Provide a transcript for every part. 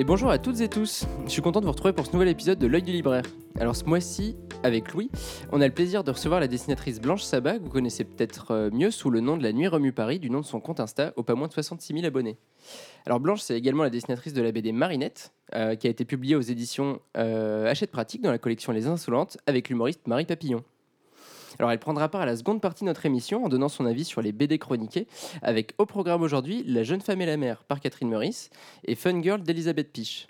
Et bonjour à toutes et tous, je suis content de vous retrouver pour ce nouvel épisode de l'œil du libraire. Alors ce mois-ci, avec Louis, on a le plaisir de recevoir la dessinatrice Blanche Sabat, que vous connaissez peut-être euh, mieux sous le nom de la Nuit Remue Paris, du nom de son compte Insta, au pas moins de 66 000 abonnés. Alors Blanche, c'est également la dessinatrice de la BD Marinette, euh, qui a été publiée aux éditions euh, Hachette Pratique dans la collection Les Insolentes, avec l'humoriste Marie Papillon. Alors elle prendra part à la seconde partie de notre émission en donnant son avis sur les BD chroniqués, avec au programme aujourd'hui La jeune femme et la mère par Catherine Meurice et Fun Girl d'Elisabeth Piche.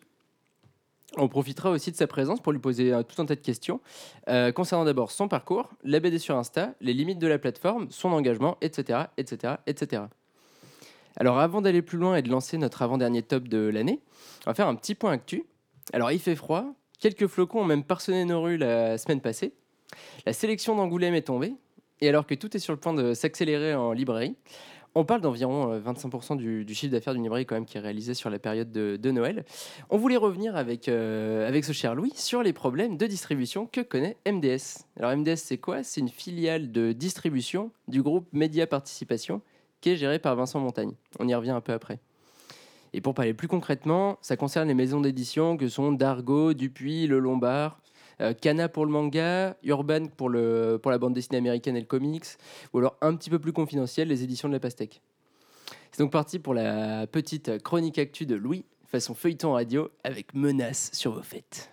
On profitera aussi de sa présence pour lui poser euh, tout un tas de questions euh, concernant d'abord son parcours, la BD sur Insta, les limites de la plateforme, son engagement, etc. Alors avant d'aller plus loin et de lancer notre avant-dernier top de l'année, on va faire un petit point actu. Alors il fait froid, quelques flocons ont même parsemé nos rues la semaine passée. La sélection d'Angoulême est tombée, et alors que tout est sur le point de s'accélérer en librairie, on parle d'environ euh, 25% du, du chiffre d'affaires d'une librairie quand même qui est réalisé sur la période de, Noël. On voulait revenir avec, euh, avec ce cher Louis sur les problèmes de distribution que connaît MDS. Alors MDS c'est quoi? C'est une filiale de distribution du groupe Média Participation qui est gérée par Vincent Montagne. On y revient un peu après. Et pour parler plus concrètement, ça concerne les maisons d'édition que sont Dargaud, Dupuis, Le Lombard, euh, Kana pour le manga, Urban pour, la bande dessinée américaine et le comics, ou alors un petit peu plus confidentiel, les éditions de la Pastèque. C'est donc parti pour la petite chronique actu de Louis, façon feuilleton radio, avec menace sur vos fêtes.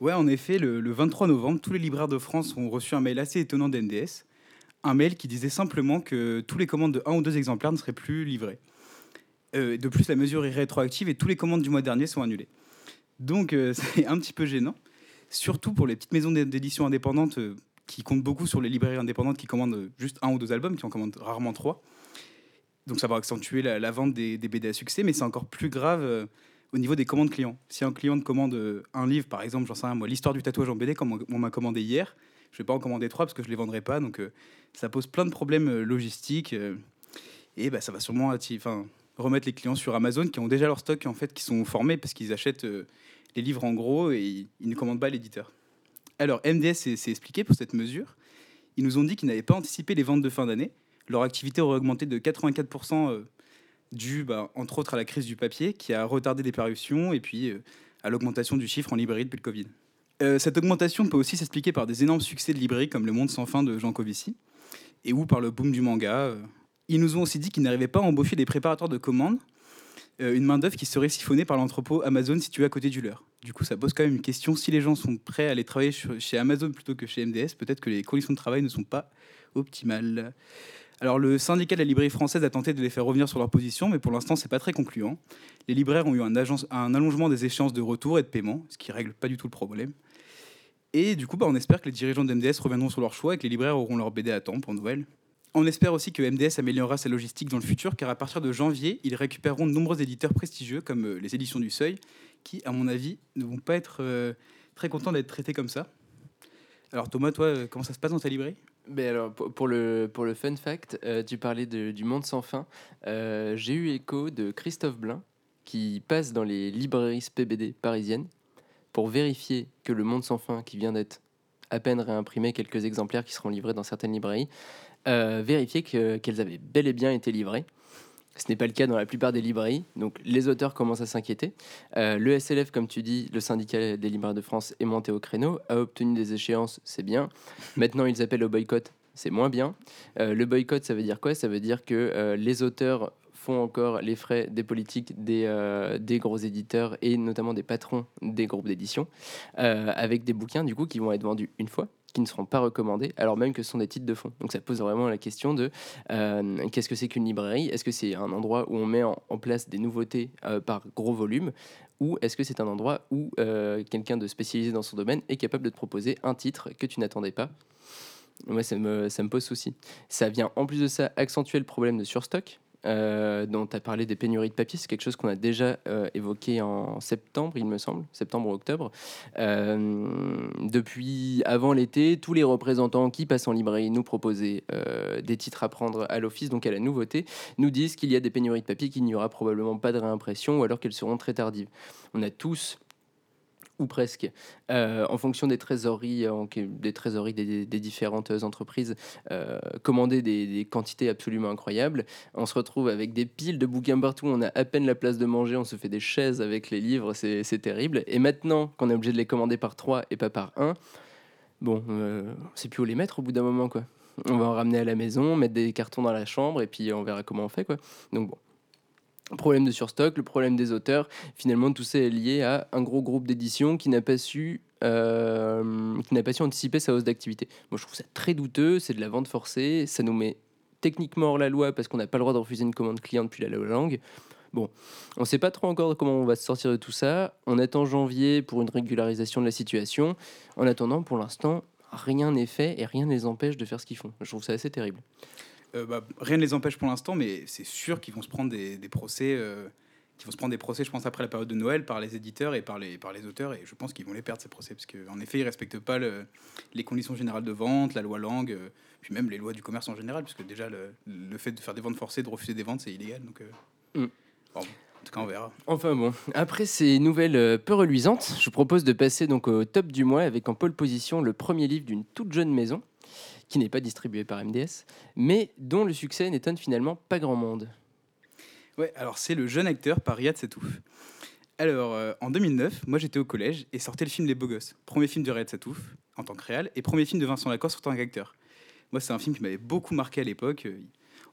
Ouais, en effet, le, le 23 novembre, tous les libraires de France ont reçu un mail assez étonnant d'NDS. Un mail qui disait simplement que tous les commandes de un ou deux exemplaires ne seraient plus livrées. Euh, de plus, la mesure est rétroactive et tous les commandes du mois dernier sont annulées. Donc, euh, c'est un petit peu gênant surtout pour les petites maisons d'édition indépendantes euh, qui comptent beaucoup sur les librairies indépendantes qui commandent euh, juste un ou deux albums, qui en commandent rarement trois. Donc ça va accentuer la, vente des, BD à succès, mais c'est encore plus grave euh, au niveau des commandes clients. Si un client commande un livre, par exemple, j'en sais rien, moi, l'histoire du tatouage en BD, comme on, m'a commandé hier, je vais pas en commander trois parce que je les vendrai pas, donc ça pose plein de problèmes logistiques et bah, ça va sûrement remettre les clients sur Amazon qui ont déjà leur stock en fait qui sont formés parce qu'ils achètent les livres en gros et ils, ne commandent pas l'éditeur. Alors, MDS s'est expliqué pour cette mesure. Ils nous ont dit qu'ils n'avaient pas anticipé les ventes de fin d'année. Leur activité aurait augmenté de 84%, euh, dû, bah, entre autres, à la crise du papier, qui a retardé des parutions, et puis euh, à l'augmentation du chiffre en librairie depuis le Covid. Euh, cette augmentation peut aussi s'expliquer par des énormes succès de librairies comme Le Monde sans fin de Jean Covici, et ou par le boom du manga. Ils nous ont aussi dit qu'ils n'arrivaient pas à embaucher des préparateurs de commandes, euh, une main-d'œuvre qui serait siphonnée par l'entrepôt Amazon situé à côté du leur. Du coup, ça pose quand même une question. Si les gens sont prêts à aller travailler chez Amazon plutôt que chez MDS, peut-être que les conditions de travail ne sont pas optimales. Alors, le syndicat de la librairie française a tenté de les faire revenir sur leur position, mais pour l'instant, c'est pas très concluant. Les libraires ont eu un, allongement des échéances de retour et de paiement, ce qui règle pas du tout le problème. Et du coup, bah, on espère que les dirigeants de MDS reviendront sur leur choix et que les libraires auront leur BD à temps pour Noël. On espère aussi que MDS améliorera sa logistique dans le futur, car à partir de janvier, ils récupéreront de nombreux éditeurs prestigieux, comme euh, les éditions du Seuil, qui, à mon avis, ne vont pas être euh, très contents d'être traités comme ça. Alors Thomas, toi, euh, comment ça se passe dans ta librairie? Mais alors, pour le, pour le fun fact, tu parlais du monde sans fin. J'ai eu écho de Christophe Blain, qui passe dans les librairies PBD parisiennes pour vérifier que le monde sans fin, qui vient d'être à peine réimprimé, quelques exemplaires qui seront livrés dans certaines librairies, euh, vérifier que- qu'elles avaient bel et bien été livrées. Ce n'est pas le cas dans la plupart des librairies, donc les auteurs commencent à s'inquiéter. Euh, le SLF, comme tu dis, le syndicat des libraires de France est monté au créneau, a obtenu des échéances, c'est bien. Maintenant, ils appellent au boycott, c'est moins bien. Euh, le boycott, ça veut dire quoi? Ça veut dire que les auteurs font encore les frais des politiques des, des gros éditeurs et notamment des patrons des groupes d'édition, avec des bouquins du coup qui vont être vendus une fois qui ne seront pas recommandés, alors même que ce sont des titres de fond. Donc ça pose vraiment la question de euh, qu'est-ce que c'est qu'une librairie? Est-ce que c'est un endroit où on met en, place des nouveautés euh, par gros volume? Ou est-ce que c'est un endroit où euh, quelqu'un de spécialisé dans son domaine est capable de te proposer un titre que tu n'attendais pas? Moi, ça me, ça me pose souci. Ça vient en plus de ça accentuer le problème de surstock. Euh, dont tu as parlé des pénuries de papier, c'est quelque chose qu'on a déjà euh, évoqué en septembre, il me semble, septembre ou octobre. Euh, depuis avant l'été, tous les représentants qui passent en librairie nous proposaient des titres à prendre à l'office, donc à la nouveauté, nous disent qu'il y a des pénuries de papier, qu'il n'y aura probablement pas de réimpression ou alors qu'elles seront très tardives. On a tous ou presque, euh, en fonction des trésoreries, en- des, trésoreries des, différentes entreprises, euh, commander des, quantités absolument incroyables. On se retrouve avec des piles de bouquins partout, on a à peine la place de manger, on se fait des chaises avec les livres, c'est c'est terrible. Et maintenant qu'on est obligé de les commander par trois et pas par un, bon, euh, on sait plus où les mettre au bout d'un moment, quoi. On va en ramener à la maison, mettre des cartons dans la chambre et puis on verra comment on fait, quoi. Donc bon. Problème de surstock, le problème des auteurs, finalement tout ça est lié à un gros groupe d'édition qui n'a pas su euh, qui n'a pas su anticiper sa hausse d'activité. Moi je trouve ça très douteux, c'est de la vente forcée, ça nous met techniquement hors la loi parce qu'on n'a pas le droit de refuser une commande client depuis la langue. Bon, on ne sait pas trop encore comment on va se sortir de tout ça. On attend janvier pour une régularisation de la situation. En attendant, pour l'instant, rien n'est fait et rien ne les empêche de faire ce qu'ils font. Je trouve ça assez terrible. Euh, bah, rien ne les empêche pour l'instant, mais c'est sûr qu'ils vont se prendre des, des procès. euh, vont se prendre des procès, je pense, après la période de Noël par les éditeurs et par les, par les auteurs. Et je pense qu'ils vont les perdre, ces procès, parce qu'en effet, ils ne respectent pas le- les conditions générales de vente, la loi langue, euh, puis même les lois du commerce en général, puisque déjà, le, le fait de faire des ventes forcées, de refuser des ventes, c'est illégal. Donc, euh, Mm. bon, en tout cas, on verra. Enfin bon, après ces nouvelles peu reluisantes, je vous propose de passer donc au top du mois avec en pole position le premier livre d'une toute jeune maison, qui n'est pas distribué par MDS, mais dont le succès n'étonne finalement pas grand monde. Ouais, alors c'est le jeune acteur par Riyad Satouf. Alors, euh, en 2009, moi j'étais au collège et sortait le film Les Beaux Gosses. Premier film de Riyad Satouf en tant que réal et premier film de Vincent Lacoste en tant qu'acteur. Moi, c'est un film qui m'avait beaucoup marqué à l'époque.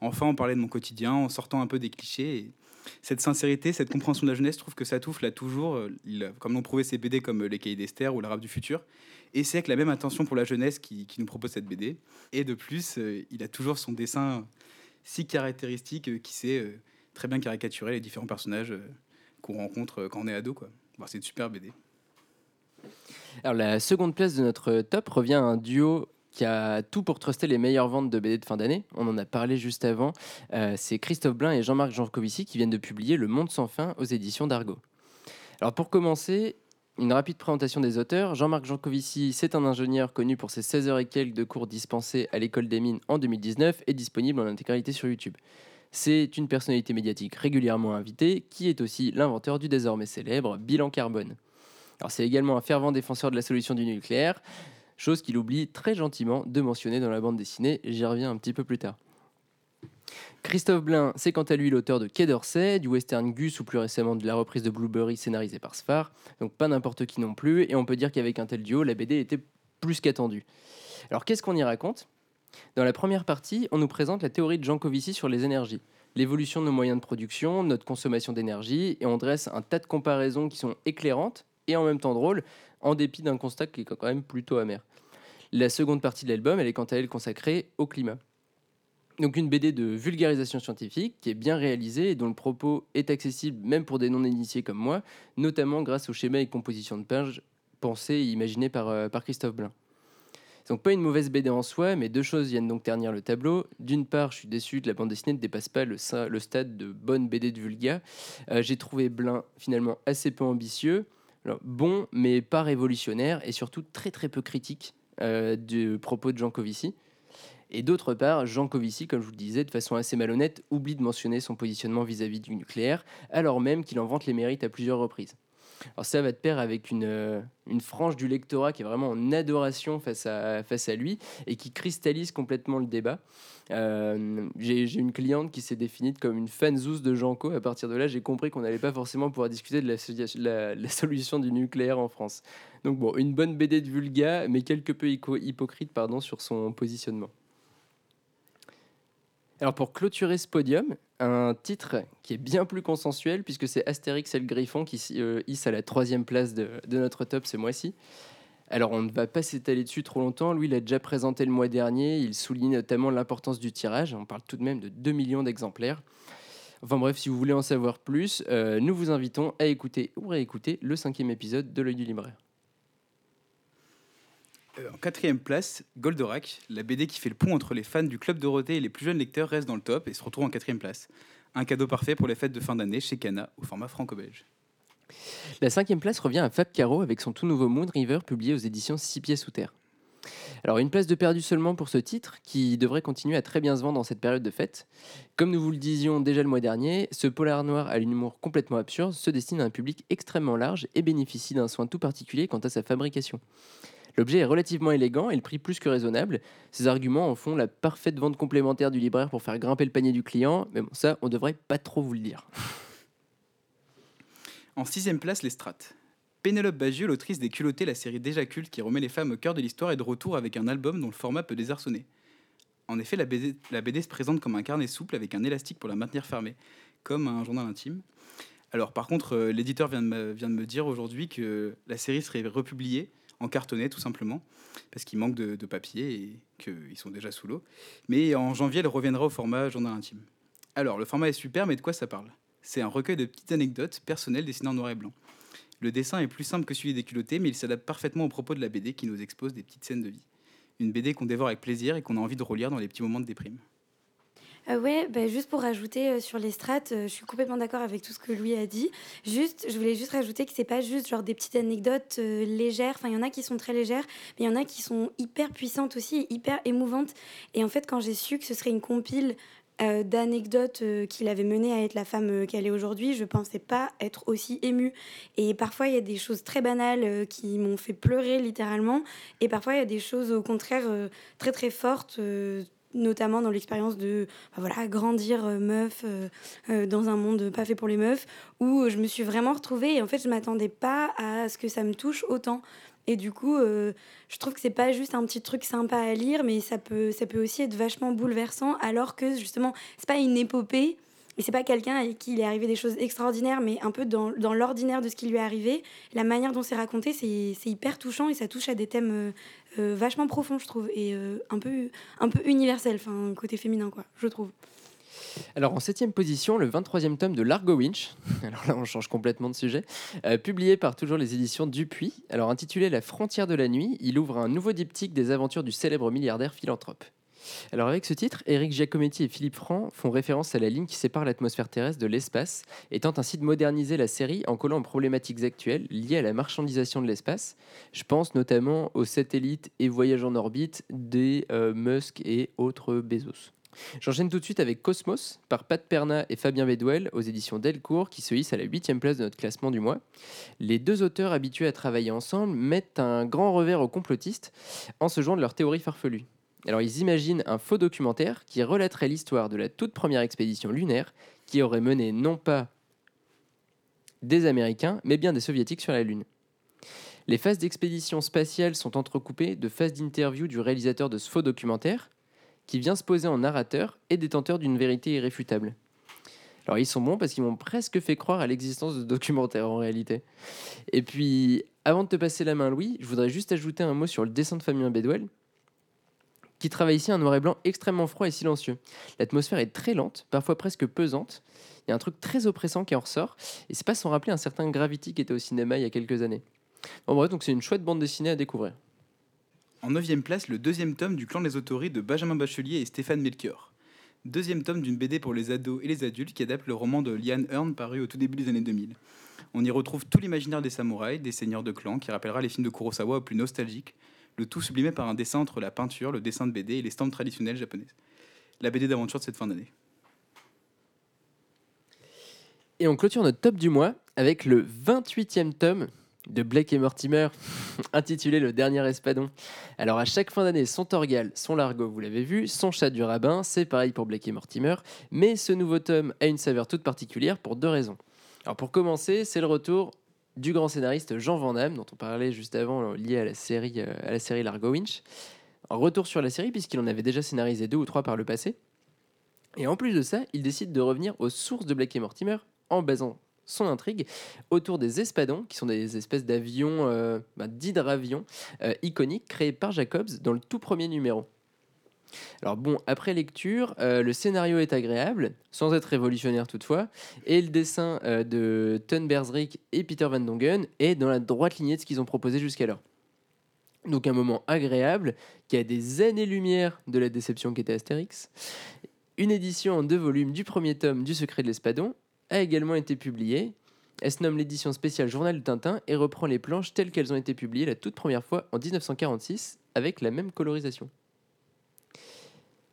Enfin, on parlait de mon quotidien en sortant un peu des clichés. Et cette sincérité, cette compréhension de la jeunesse, je trouve que Satouf l'a toujours, euh, comme l'ont prouvé ses BD comme euh, Les Cahiers d'Esther ou L'Arabe du futur. Et c'est avec la même intention pour la jeunesse qui, nous propose cette BD. Et de plus, euh, il a toujours son dessin si caractéristique euh, qui sait euh, très bien caricaturer les différents personnages qu'on rencontre quand on est ado. Quoi. C'est une super BD. Alors la seconde place de notre top revient à un duo qui a tout pour truster les meilleures ventes de BD de fin d'année. On en a parlé juste avant. C'est Christophe Blain et Jean-Marc Jancovici qui viennent de publier Le Monde sans fin aux éditions d'Argo. Alors pour commencer, une rapide présentation des auteurs. Jean-Marc Jancovici, c'est un ingénieur connu pour ses 16 heures et quelques de cours dispensés à l'école des mines en 2019 et disponible en intégralité sur YouTube. C'est une personnalité médiatique régulièrement invitée qui est aussi l'inventeur du désormais célèbre bilan carbone. Alors c'est également un fervent défenseur de la solution du nucléaire, chose qu'il oublie très gentiment de mentionner dans la bande dessinée, j'y reviens un petit peu plus tard. Christophe Blain, c'est quant à lui l'auteur de Quai d'Orsay, du western Gus ou plus récemment de la reprise de Blueberry scénarisée par Sfar, donc pas n'importe qui non plus, et on peut dire qu'avec un tel duo, la BD était plus qu'attendue. Alors qu'est-ce qu'on y raconte? Dans la première partie, on nous présente la théorie de Jean sur les énergies, l'évolution de nos moyens de production, notre consommation d'énergie, et on dresse un tas de comparaisons qui sont éclairantes et en même temps drôles, en dépit d'un constat qui est quand même plutôt amer. La seconde partie de l'album, elle est quant à elle consacrée au climat. Donc une BD de vulgarisation scientifique qui est bien réalisée et dont le propos est accessible même pour des non-initiés comme moi, notamment grâce au schéma et composition de pages pensés et imaginés par, euh, par Christophe Blain. Donc pas une mauvaise BD en soi, mais deux choses viennent donc ternir le tableau. D'une part, je suis déçu que la bande dessinée ne dépasse pas le, stade de bonne BD de Vulga. Euh, J'ai trouvé Blain finalement assez peu ambitieux, bon mais pas révolutionnaire et surtout très très peu critique euh, du propos de Jean Covici. Et d'autre part, Jean Covici, comme je vous le disais, de façon assez malhonnête, oublie de mentionner son positionnement vis-à-vis du nucléaire, alors même qu'il en vante les mérites à plusieurs reprises. Alors ça va de pair avec une, euh, une frange du lectorat qui est vraiment en adoration face à, face à lui et qui cristallise complètement le débat. Euh, j'ai une cliente qui s'est définie comme une fanzous de Janco. À partir de là, j'ai compris qu'on n'allait pas forcément pouvoir discuter de la, solution du nucléaire en France. Donc bon, une bonne BD de Vulga, mais quelque peu hypo- hypocrite pardon, sur son positionnement. Alors pour clôturer ce podium, un titre qui est bien plus consensuel puisque c'est Astérix et le Griffon qui euh, hisse à la troisième place de, notre top ce mois-ci. Alors on ne va pas s'étaler dessus trop longtemps, lui il a déjà présenté le mois dernier, il souligne notamment l'importance du tirage, on parle tout de même de 2 millions d'exemplaires. Enfin bref, si vous voulez en savoir plus, euh, nous vous invitons à écouter ou réécouter le cinquième épisode de l'œil du libraire. Euh, en quatrième place, Goldorak, la BD qui fait le pont entre les fans du Club Dorothée et les plus jeunes lecteurs, reste dans le top et se retrouve en quatrième place. Un cadeau parfait pour les fêtes de fin d'année chez Cana, au format franco-belge. La cinquième place revient à Fab Caro avec son tout nouveau Moon River publié aux éditions Six Pieds sous terre. Alors une place de perdu seulement pour ce titre, qui devrait continuer à très bien se vendre dans cette période de fête. Comme nous vous le disions déjà le mois dernier, ce polar noir à l'humour complètement absurde se destine à un public extrêmement large et bénéficie d'un soin tout particulier quant à sa fabrication. L'objet est relativement élégant et le prix plus que raisonnable. Ces arguments en font la parfaite vente complémentaire du libraire pour faire grimper le panier du client, mais bon, ça, on devrait pas trop vous le dire. En sixième place, les strates. Pénélope Bagieux, l'autrice des Culottés, la série déjà culte qui remet les femmes au cœur de l'histoire, est de retour avec un album dont le format peut désarçonner. En effet, la BD, se présente comme un carnet souple avec un élastique pour la maintenir fermée, comme un journal intime. Alors par contre, euh, l'éditeur vient de me dire aujourd'hui que la série serait republiée en cartonnet tout simplement, parce qu'il manque de, de papier et qu'ils sont déjà sous l'eau. Mais en janvier, elle reviendra au format journal intime. Alors le format est super, mais de quoi ça parle? C'est un recueil de petites anecdotes personnelles dessinées en noir et blanc. Le dessin est plus simple que celui des culottés, mais il s'adapte parfaitement au propos de la BD qui nous expose des petites scènes de vie. Une BD qu'on dévore avec plaisir et qu'on a envie de relire dans les petits moments de déprime. Euh, ouais, bah, juste pour rajouter euh, sur les strates, euh, je suis complètement d'accord avec tout ce que Louis a dit. Juste, je voulais juste rajouter que c'est pas juste genre des petites anecdotes euh, légères. Enfin, il y en a qui sont très légères, mais il y en a qui sont hyper puissantes aussi, hyper émouvantes. Et en fait, quand j'ai su que ce serait une compile d'anecdotes euh, qu'il avait mené à être la femme qu'elle est aujourd'hui, je pensais pas être aussi émue. Et parfois, il y a des choses très banales qui m'ont fait pleurer littéralement. Et parfois, il y a des choses au contraire très très fortes. Notamment dans l'expérience de bah voilà, grandir euh, meuf euh, euh, dans un monde pas fait pour les meufs, où je me suis vraiment retrouvée et en fait je m'attendais pas à ce que ça me touche autant. Et du coup, je trouve que c'est pas juste un petit truc sympa à lire, mais ça peut, ça peut aussi être vachement bouleversant, alors que justement, c'est pas une épopée, et c'est pas quelqu'un à qui il est arrivé des choses extraordinaires, mais un peu dans, dans l'ordinaire de ce qui lui est arrivé. La manière dont c'est raconté, c'est hyper touchant et ça touche à des thèmes euh, euh, vachement profonds, je trouve, et euh, un, peu, un peu universel, enfin, côté féminin, quoi, je trouve. Alors en septième position, le 23e tome de Largo Winch, alors là on change complètement de sujet, publié par toujours les éditions Dupuis, alors intitulé La frontière de la nuit, il ouvre un nouveau diptyque des aventures du célèbre milliardaire philanthrope. Alors avec ce titre, Eric Giacometti et Philippe Franc font référence à la ligne qui sépare l'atmosphère terrestre de l'espace et tentent ainsi de moderniser la série en collant aux problématiques actuelles liées à la marchandisation de l'espace. Je pense notamment aux satellites et voyages en orbite des euh, Musk et autres Bezos. J'enchaîne tout de suite avec Cosmos par Pat Perna et Fabien Bedwell aux éditions Delcourt qui se hissent à la 8 place de notre classement du mois. Les deux auteurs habitués à travailler ensemble mettent un grand revers aux complotistes en se jouant de leur théorie farfelue. Alors ils imaginent un faux documentaire qui relaterait l'histoire de la toute première expédition lunaire qui aurait mené non pas des Américains mais bien des Soviétiques sur la Lune. Les phases d'expédition spatiale sont entrecoupées de phases d'interview du réalisateur de ce faux documentaire qui vient se poser en narrateur et détenteur d'une vérité irréfutable. Alors ils sont bons parce qu'ils m'ont presque fait croire à l'existence de ce documentaire en réalité. Et puis, avant de te passer la main Louis, je voudrais juste ajouter un mot sur le dessin de Fabien Bedwell, qui travaille ici un noir et blanc extrêmement froid et silencieux. L'atmosphère est très lente, parfois presque pesante. Il y a un truc très oppressant qui en ressort, et c'est pas sans rappeler un certain Gravity qui était au cinéma il y a quelques années. En bref, donc c'est une chouette bande dessinée à découvrir. En neuvième place, le deuxième tome du clan des autories de Benjamin Bachelier et Stéphane Melchior. Deuxième tome d'une BD pour les ados et les adultes qui adapte le roman de Liane Hearn paru au tout début des années 2000. On y retrouve tout l'imaginaire des samouraïs, des seigneurs de clans, qui rappellera les films de Kurosawa au plus nostalgiques, le tout sublimé par un dessin entre la peinture, le dessin de BD et les stamps traditionnelles japonaises. La BD d'aventure de cette fin d'année. Et on clôture notre top du mois avec le 28e tome de Blake et Mortimer, intitulé Le Dernier Espadon. Alors à chaque fin d'année, son Torgal, son Largo, vous l'avez vu, son chat du rabbin, c'est pareil pour Blake et Mortimer, mais ce nouveau tome a une saveur toute particulière pour deux raisons. Alors pour commencer, c'est le retour du grand scénariste Jean Van Damme, dont on parlait juste avant, euh, lié à la série, euh, à la série Largo Winch. Un retour sur la série, puisqu'il en avait déjà scénarisé deux ou trois par le passé. Et en plus de ça, il décide de revenir aux sources de Blake et Mortimer en basant son intrigue autour des espadons, qui sont des espèces d'avions, euh, bah, d'hydravions iconiques créés par Jacobs dans le tout premier numéro. Alors bon, après lecture, euh, le scénario est agréable, sans être révolutionnaire toutefois, et le dessin euh, de Ton Bersrick et Peter Van Dongen est dans la droite lignée de ce qu'ils ont proposé jusqu'alors. Donc un moment agréable qui a des années-lumière de la déception qu'était Astérix. Une édition en deux volumes du premier tome du Secret de l'Espadon a également été publiée. Elle se nomme l'édition spéciale Journal de Tintin et reprend les planches telles qu'elles ont été publiées la toute première fois en 1946 avec la même colorisation.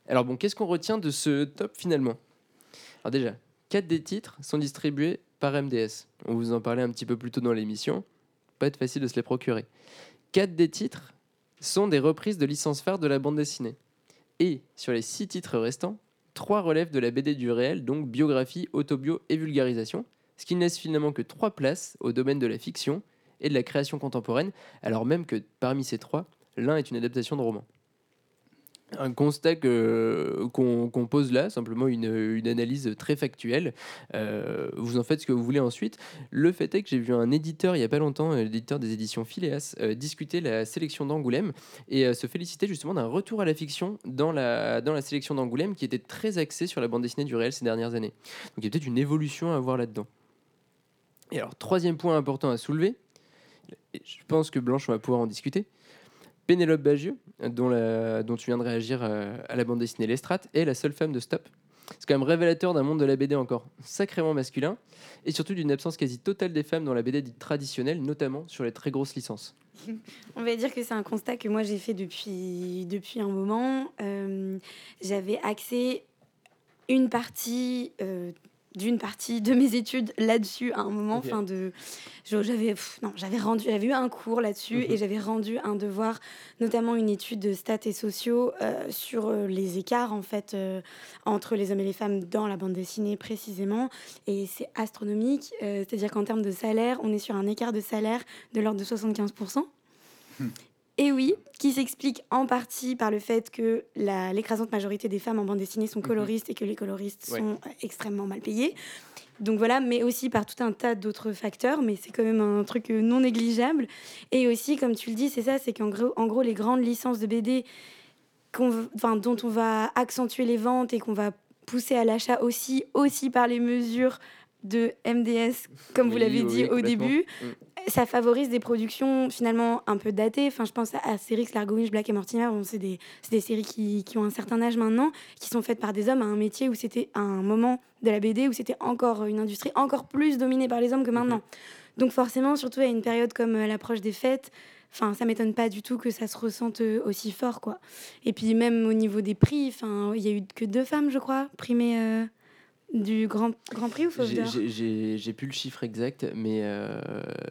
Alors bon, qu'est-ce qu'on retient de ce top finalement? Alors déjà, 4 des titres sont distribués par MDS. On vous en parlait un petit peu plus tôt dans l'émission. Pas être facile de se les procurer. 4 des titres sont des reprises de licences phares de la bande dessinée. Et sur les 6 titres restants, 3 relèvent de la BD du réel, donc biographie, autobio et vulgarisation, ce qui ne laisse finalement que 3 places au domaine de la fiction et de la création contemporaine, alors même que parmi ces trois, l'un est une adaptation de roman un constat qu'on pose là, simplement une, analyse très factuelle. Euh, vous en faites ce que vous voulez ensuite. Le fait est que j'ai vu un éditeur il n'y a pas longtemps, euh, l'éditeur des éditions Phileas, euh, discuter la sélection d'Angoulême et se féliciter justement d'un retour à la fiction dans la, dans la sélection d'Angoulême qui était très axée sur la bande dessinée du réel ces dernières années. Donc il y a peut-être une évolution à voir là-dedans. Et alors, troisième point important à soulever, je pense que Blanche, va pouvoir en discuter. Pénélope Bagieux, dont, tu viens de réagir euh, à la bande dessinée Lestrade, est la seule femme de Stop. C'est quand même révélateur d'un monde de la BD encore sacrément masculin et surtout d'une absence quasi totale des femmes dans la BD dite traditionnelle, notamment sur les très grosses licences. On va dire que c'est un constat que moi j'ai fait depuis, depuis un moment. Euh, j'avais axé une partie euh, d'une partie de mes études là-dessus à un moment. Enfin de, j'avais non, j'avais rendu, j'avais eu un cours là-dessus et mhm. j'avais rendu un devoir, notamment une étude de stats et sociaux euh, sur euh, les écarts en fait euh, entre les hommes et les femmes dans la bande dessinée précisément. Et c'est astronomique, c'est-à-dire qu'en termes de salaire, on est sur un écart de salaire de l'ordre de 75 et oui, qui s'explique en partie par le fait que l'écrasante majorité des femmes en bande dessinée sont mhm. coloristes et que les coloristes sont extrêmement mal payés. Donc voilà, mais aussi par tout un tas d'autres facteurs, mais c'est quand même un truc non négligeable. Et aussi, comme tu le dis, c'est ça, c'est qu'en gros, en gros, les grandes licences de BD enfin, dont on va accentuer les ventes et qu'on va pousser à l'achat aussi, aussi par les mesures de MDS, comme vous l'avez dit au début, mm. Ça favorise des productions finalement un peu datées. Enfin, je pense à Cérix, Largowinch, Black et Mortimer. Bon, c'est des, des, séries qui, qui, ont un certain âge maintenant, qui sont faites par des hommes à un métier où c'était un moment de la BD où c'était encore une industrie encore plus dominée par les hommes que mhm. maintenant. Donc forcément, surtout à une période comme euh, l'approche des fêtes, enfin ça m'étonne pas du tout que ça se ressente euh, aussi fort quoi. Et puis même au niveau des prix, enfin il y a eu que deux femmes je crois primées. Euh, du Grand, Grand Prix ou Fauve J'ai plus le chiffre exact, mais, euh,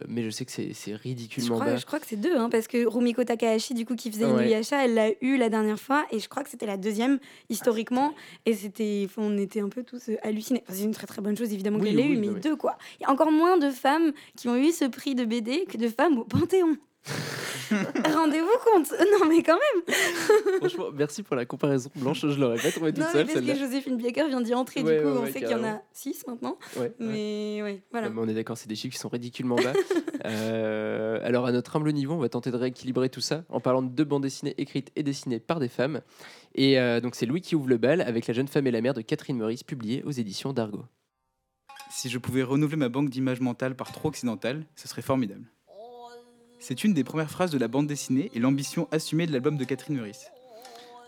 mais je sais que c'est ridiculement je crois, bas. Je crois que c'est deux, hein, parce que Rumiko Takahashi, du coup, qui faisait ouais. Inuyasha, elle l'a eu la dernière fois, et je crois que c'était la deuxième historiquement, et c'était, on était un peu tous euh, hallucinés. c'est une très très bonne chose, évidemment, qu'elle l'ait eu, mais deux, quoi. Il y a encore moins de femmes qui ont eu ce prix de BD que de femmes au Panthéon. Rendez-vous compte Non, mais quand même Franchement, merci pour la comparaison blanche, je l'aurais pas trouvé toute non, seule. Parce que Joséphine Biecker vient d'y entrer, du coup, on sait qu'il y en a 6 maintenant. mais ouais, voilà. mais on est d'accord, c'est des chiffres qui sont ridiculement bas. Euh, alors, à notre humble niveau, on va tenter de rééquilibrer tout ça en parlant de deux bandes dessinées écrites et dessinées par des femmes. Et euh, donc, c'est Louis qui ouvre le bal avec La jeune femme et la mère de Catherine Meurice, publiée aux éditions d'Argo. Si je pouvais renouveler ma banque d'images mentales par trop occidentale, ce serait formidable. C'est une des premières phrases de la bande dessinée et l'ambition assumée de l'album de Catherine Meurice.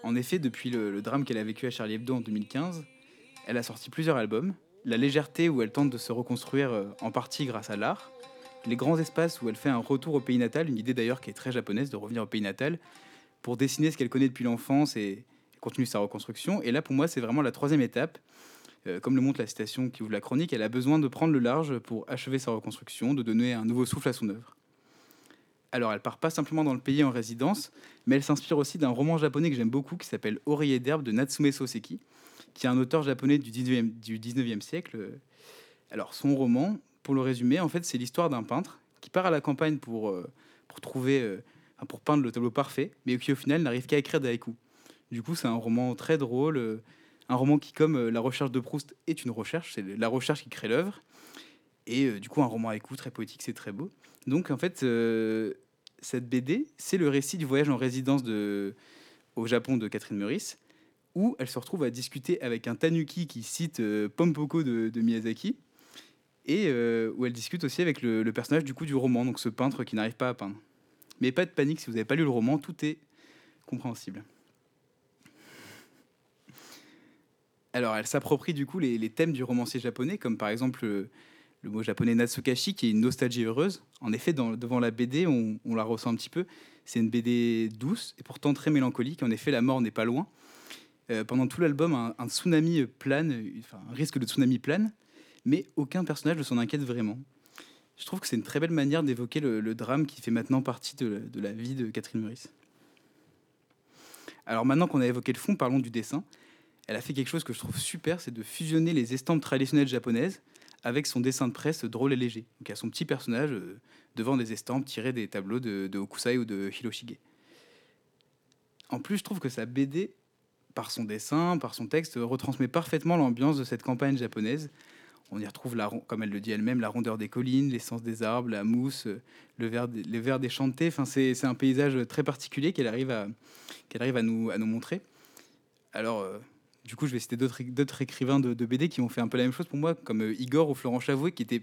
En effet, depuis le, drame qu'elle a vécu à Charlie Hebdo en 2015, elle a sorti plusieurs albums. La légèreté où elle tente de se reconstruire euh, en partie grâce à l'art. Les grands espaces où elle fait un retour au pays natal, une idée d'ailleurs qui est très japonaise de revenir au pays natal, pour dessiner ce qu'elle connaît depuis l'enfance et, continuer sa reconstruction. Et là, pour moi, c'est vraiment la troisième étape. Euh, comme le montre la citation qui ouvre la chronique, elle a besoin de prendre le large pour achever sa reconstruction, de donner un nouveau souffle à son œuvre. Alors, elle part pas simplement dans le pays en résidence, mais elle s'inspire aussi d'un roman japonais que j'aime beaucoup qui s'appelle Oreiller d'herbe de Natsume Soseki, qui est un auteur japonais du 19e, du 19e siècle. Alors, son roman, pour le résumer, en fait, c'est l'histoire d'un peintre qui part à la campagne pour, euh, pour trouver, euh, pour peindre le tableau parfait, mais qui au final n'arrive qu'à écrire des. Du coup, c'est un roman très drôle, euh, un roman qui, comme La recherche de Proust, est une recherche, c'est la recherche qui crée l'œuvre. Et du coup, un roman haïku très poétique, c'est très beau. Donc, en fait, cette BD, c'est le récit du voyage en résidence de, au Japon de Catherine Meurice, où elle se retrouve à discuter avec un tanuki qui cite euh, Pompoko de, Miyazaki, et euh, où elle discute aussi avec le, personnage du coup du roman, donc ce peintre qui n'arrive pas à peindre. Mais pas de panique, si vous n'avez pas lu le roman, tout est compréhensible. Alors, elle s'approprie du coup les, thèmes du romancier japonais, comme par exemple le, mot japonais natsukashi, qui est une nostalgie heureuse. En effet, devant la BD, on, la ressent un petit peu. C'est une BD douce et pourtant très mélancolique. En effet, la mort n'est pas loin. Euh, pendant tout l'album, un, tsunami plane, enfin, un risque de tsunami plane, mais aucun personnage ne s'en inquiète vraiment. Je trouve que c'est une très belle manière d'évoquer le, drame qui fait maintenant partie de, de la vie de Catherine Meurice. Alors maintenant qu'on a évoqué le fond, parlons du dessin. Elle a fait quelque chose que je trouve super, c'est de fusionner les estampes traditionnelles japonaises avec son dessin de presse drôle et léger. Donc il y a son petit personnage euh, devant des estampes tirées des tableaux de, de, Okusai ou de Hiroshige. En plus, je trouve que sa BD, par son dessin, par son texte, retransmet parfaitement l'ambiance de cette campagne japonaise. On y retrouve, la, comme elle le dit elle-même, la rondeur des collines, l'essence des arbres, la mousse, le vert, les verts déchantés. Enfin, c'est un paysage très particulier qu'elle arrive, à nous montrer. Alors, euh, du coup, je vais citer d'autres écrivains de, BD qui ont fait un peu la même chose pour moi, comme euh, Igor ou Florent Chavouet, qui étaient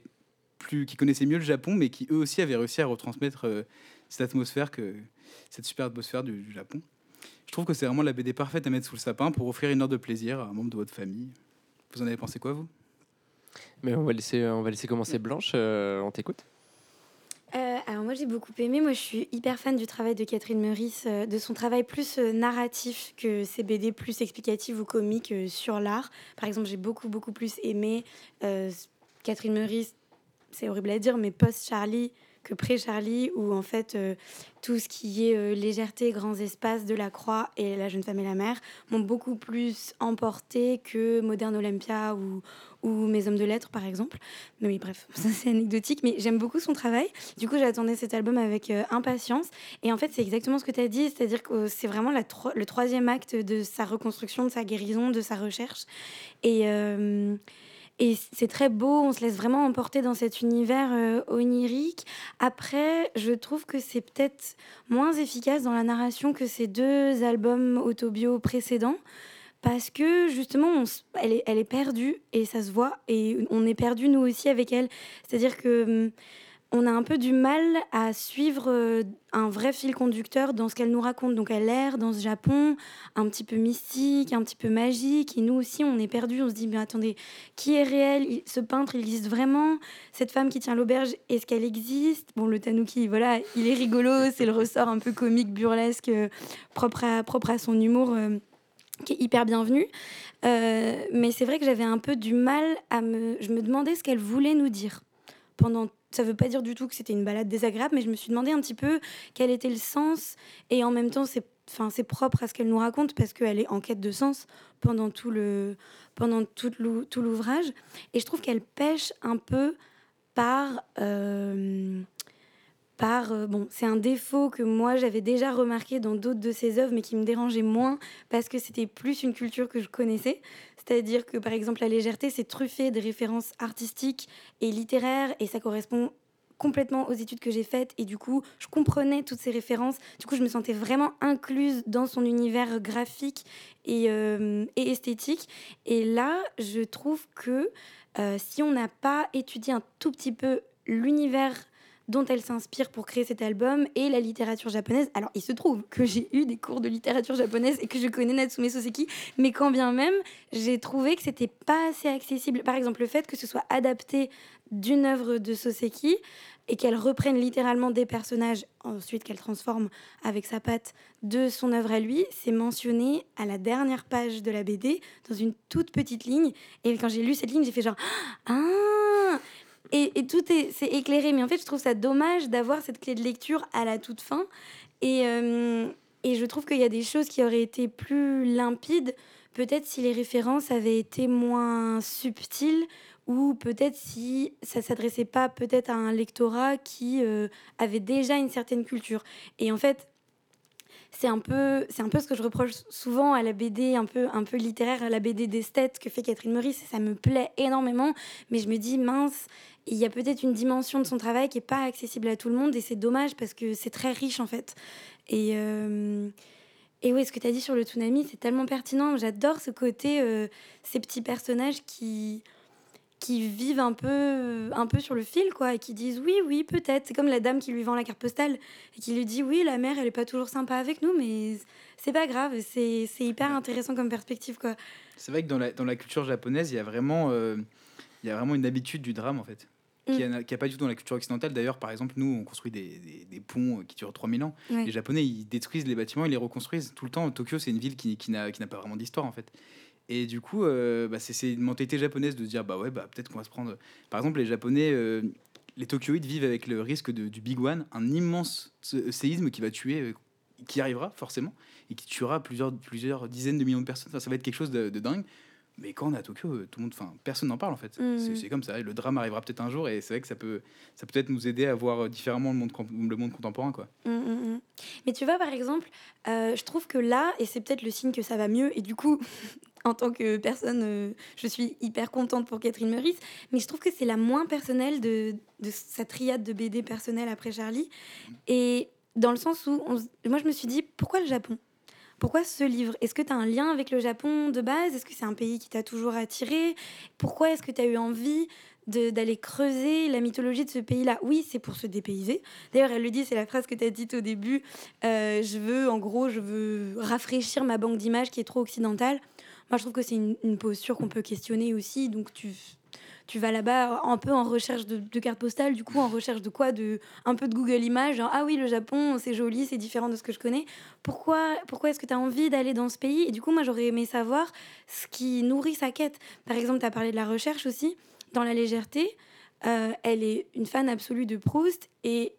plus, qui connaissaient mieux le Japon, mais qui eux aussi avaient réussi à retransmettre euh, cette atmosphère, cette super atmosphère du, Japon. Je trouve que c'est vraiment la BD parfaite à mettre sous le sapin pour offrir une heure de plaisir à un membre de votre famille. Vous en avez pensé quoi, vous? Mais on va laisser, on va laisser commencer Blanche. Euh, on t'écoute. Euh, alors moi j'ai beaucoup aimé, moi je suis hyper fan du travail de Catherine Meurice, euh, de son travail plus euh, narratif que ses BD plus explicatifs ou comiques sur l'art. Par exemple j'ai beaucoup beaucoup plus aimé Catherine Meurice, c'est horrible à dire, mais post-Charlie que pré-Charlie, où en fait tout ce qui est légèreté, grands espaces de la croix et la jeune femme et la mère m'ont beaucoup plus emporté que Moderne Olympia ou, ou Mes hommes de lettres, par exemple. Mais oui, bref, ça c'est anecdotique, mais j'aime beaucoup son travail. Du coup, j'attendais cet album avec euh, impatience. Et en fait, c'est exactement ce que tu as dit, c'est-à-dire que c'est vraiment la le troisième acte de sa reconstruction, de sa guérison, de sa recherche. Et. Et c'est très beau, on se laisse vraiment emporter dans cet univers euh, onirique. Après, je trouve que c'est peut-être moins efficace dans la narration que ces deux albums autobio précédents parce que justement, elle, est, elle est perdue et ça se voit et on est perdu nous aussi avec elle. C'est-à-dire que hum, on a un peu du mal à suivre euh, un vrai fil conducteur dans ce qu'elle nous raconte. Donc elle erre dans ce Japon un petit peu mystique, un petit peu magique. Et nous aussi, on est perdu. On se dit, mais attendez, qui est réel? Ce peintre, il existe vraiment? Cette femme qui tient l'auberge, est-ce qu'elle existe? Bon, le tanuki, voilà, il est rigolo. C'est le ressort un peu comique, burlesque, euh, propre, à, propre à son humour. Euh, qui est hyper bienvenue. Euh, mais c'est vrai que j'avais un peu du mal à me... Je me demandais ce qu'elle voulait nous dire. Pendant... Ça veut pas dire du tout que c'était une balade désagréable, mais je me suis demandé un petit peu quel était le sens. Et en même temps, c'est enfin, propre à ce qu'elle nous raconte parce qu'elle est en quête de sens pendant tout le pendant tout l'ouvrage. Et je trouve qu'elle pêche un peu par... Euh, euh, bon, c'est un défaut que moi j'avais déjà remarqué dans d'autres de ses œuvres, mais qui me dérangeait moins parce que c'était plus une culture que je connaissais. C'est-à-dire que par exemple la légèreté, c'est truffé de références artistiques et littéraires, et ça correspond complètement aux études que j'ai faites et du coup je comprenais toutes ces références. Du coup je me sentais vraiment incluse dans son univers graphique et, euh, esthétique. Et là je trouve que euh, si on n'a pas étudié un tout petit peu l'univers dont elle s'inspire pour créer cet album et la littérature japonaise. Alors, il se trouve que j'ai eu des cours de littérature japonaise et que je connais Natsume Soseki, mais quand bien même, j'ai trouvé que c'était pas assez accessible. Par exemple, le fait que ce soit adapté d'une œuvre de Soseki et qu'elle reprenne littéralement des personnages, ensuite qu'elle transforme avec sa patte de son œuvre à lui, c'est mentionné à la dernière page de la BD, dans une toute petite ligne. Et quand j'ai lu cette ligne, j'ai fait genre Ah et, tout est, c'est éclairé. Mais en fait, je trouve ça dommage d'avoir cette clé de lecture à la toute fin. Et, euh, et je trouve qu'il y a des choses qui auraient été plus limpides, peut-être si les références avaient été moins subtiles ou peut-être si ça s'adressait pas peut-être à un lectorat qui euh, avait déjà une certaine culture. Et en fait, c'est un peu c'est un peu ce que je reproche souvent à la BD un peu un peu littéraire à la BD d'esthète que fait Catherine Meurice et ça me plaît énormément mais je me dis mince il y a peut-être une dimension de son travail qui est pas accessible à tout le monde et c'est dommage parce que c'est très riche en fait. Et, euh, et oui, ce que tu as dit sur le tsunami, c'est tellement pertinent. J'adore ce côté, euh, ces petits personnages qui, qui vivent un peu, un peu sur le fil, quoi, et qui disent oui, oui, peut-être. C'est comme la dame qui lui vend la carte postale et qui lui dit oui, la mère, elle est pas toujours sympa avec nous, mais c'est pas grave. C'est hyper intéressant comme perspective, quoi. C'est vrai que dans la, dans la culture japonaise, il y a vraiment, euh, il y a vraiment une habitude du drame, en fait qui n'a pas du tout dans la culture occidentale. D'ailleurs, par exemple, nous, on construit des, des, des ponts qui durent 3000 ans. Ouais. Les Japonais, ils détruisent les bâtiments, ils les reconstruisent tout le temps. Tokyo, c'est une ville qui, qui n'a qui n'a pas vraiment d'histoire, en fait. Et du coup, euh, bah, c'est c'est une mentalité japonaise de dire, bah ouais, bah, peut-être qu'on va se prendre... Par exemple, les Japonais, euh, les Tokyoïdes vivent avec le risque de, du Big One, un immense sé- séisme qui va tuer, euh, qui arrivera forcément, et qui tuera plusieurs, plusieurs dizaines de millions de personnes. Enfin, ça va être quelque chose de, de dingue. Mais quand on est à Tokyo, euh, tout le monde, enfin, personne n'en parle en fait. Mhm. C'est- comme ça. Le drame arrivera peut-être un jour, et c'est vrai que ça peut, ça peut être nous aider à voir euh, différemment le monde, com- le monde contemporain, quoi. Mm, mm, mm. Mais tu vois, par exemple, euh, je trouve que là, et c'est peut-être le signe que ça va mieux, et du coup, en tant que personne, euh, je suis hyper contente pour Catherine Meurice, mais je trouve que c'est la moins personnelle de, de sa triade de BD personnelle après Charlie. Et dans le sens où, on moi, je me suis dit, pourquoi le Japon? Pourquoi ce livre? Est-ce que tu as un lien avec le Japon de base? Est-ce que c'est un pays qui t'a toujours attiré? Pourquoi est-ce que tu as eu envie d'aller creuser la mythologie de ce pays-là? Oui, c'est pour se dépayser. D'ailleurs, elle le dit, c'est la phrase que tu as dite au début. euh, je veux, en gros, je veux rafraîchir ma banque d'images qui est trop occidentale. Moi, je trouve que c'est une, une posture qu'on peut questionner aussi. Donc, tu, tu vas là-bas un peu en recherche de, cartes postales, du coup, en recherche de quoi de, Un peu de Google Images. Genre, ah oui, le Japon, c'est joli, c'est différent de ce que je connais. Pourquoi, pourquoi est-ce que tu as envie d'aller dans ce pays? Et du coup, moi, j'aurais aimé savoir ce qui nourrit sa quête. Par exemple, tu as parlé de la recherche aussi. Dans la légèreté, euh, elle est une fan absolue de Proust et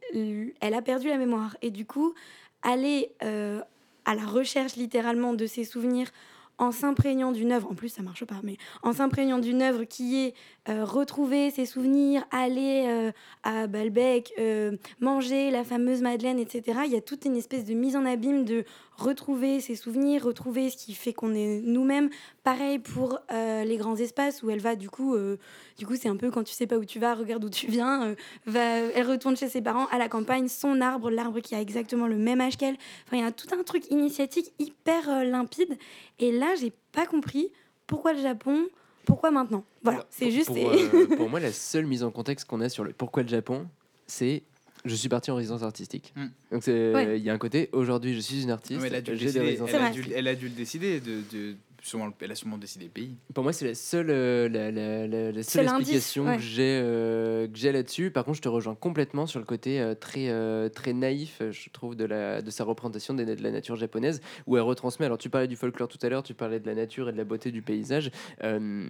elle a perdu la mémoire. Et du coup, aller euh, à la recherche littéralement de ses souvenirs en s'imprégnant d'une œuvre, en plus ça marche pas, mais en s'imprégnant d'une œuvre qui est euh, retrouver ses souvenirs, aller euh, à Balbec, euh, manger la fameuse Madeleine, etc. Il y a toute une espèce de mise en abîme de retrouver ses souvenirs, retrouver ce qui fait qu'on est nous-mêmes. Pareil pour euh, les grands espaces où elle va du coup, euh, du coup c'est un peu quand tu sais pas où tu vas, regarde où tu viens. euh, va, elle retourne chez ses parents à la campagne, son arbre, l'arbre qui a exactement le même âge qu'elle. Enfin, il y a tout un truc initiatique hyper limpide. Et là, j'ai pas compris pourquoi le Japon, pourquoi maintenant? Voilà, Alors, c'est juste. Pour moi, la seule mise en contexte qu'on a sur le pourquoi le Japon, c'est je suis parti en résidence artistique. Mm. Donc c'est- il Ouais. y a un côté aujourd'hui je suis une artiste. Elle, a dû le j'ai des décider, résidences elle, a C'est artistiques. dû, elle a dû le décider. De, de- sûrement, elle a sûrement décidé le pays. Pour moi, c'est la seule, euh, la, la- la- la seule explication ouais. que j'ai euh, que j'ai là-dessus. Par contre, je te rejoins complètement sur le côté euh, très, euh, très naïf, je trouve, de, la, de sa représentation des- de la nature japonaise, où elle retransmet. Alors, tu parlais du folklore tout à l'heure, tu parlais de la nature et de la beauté du paysage. euh,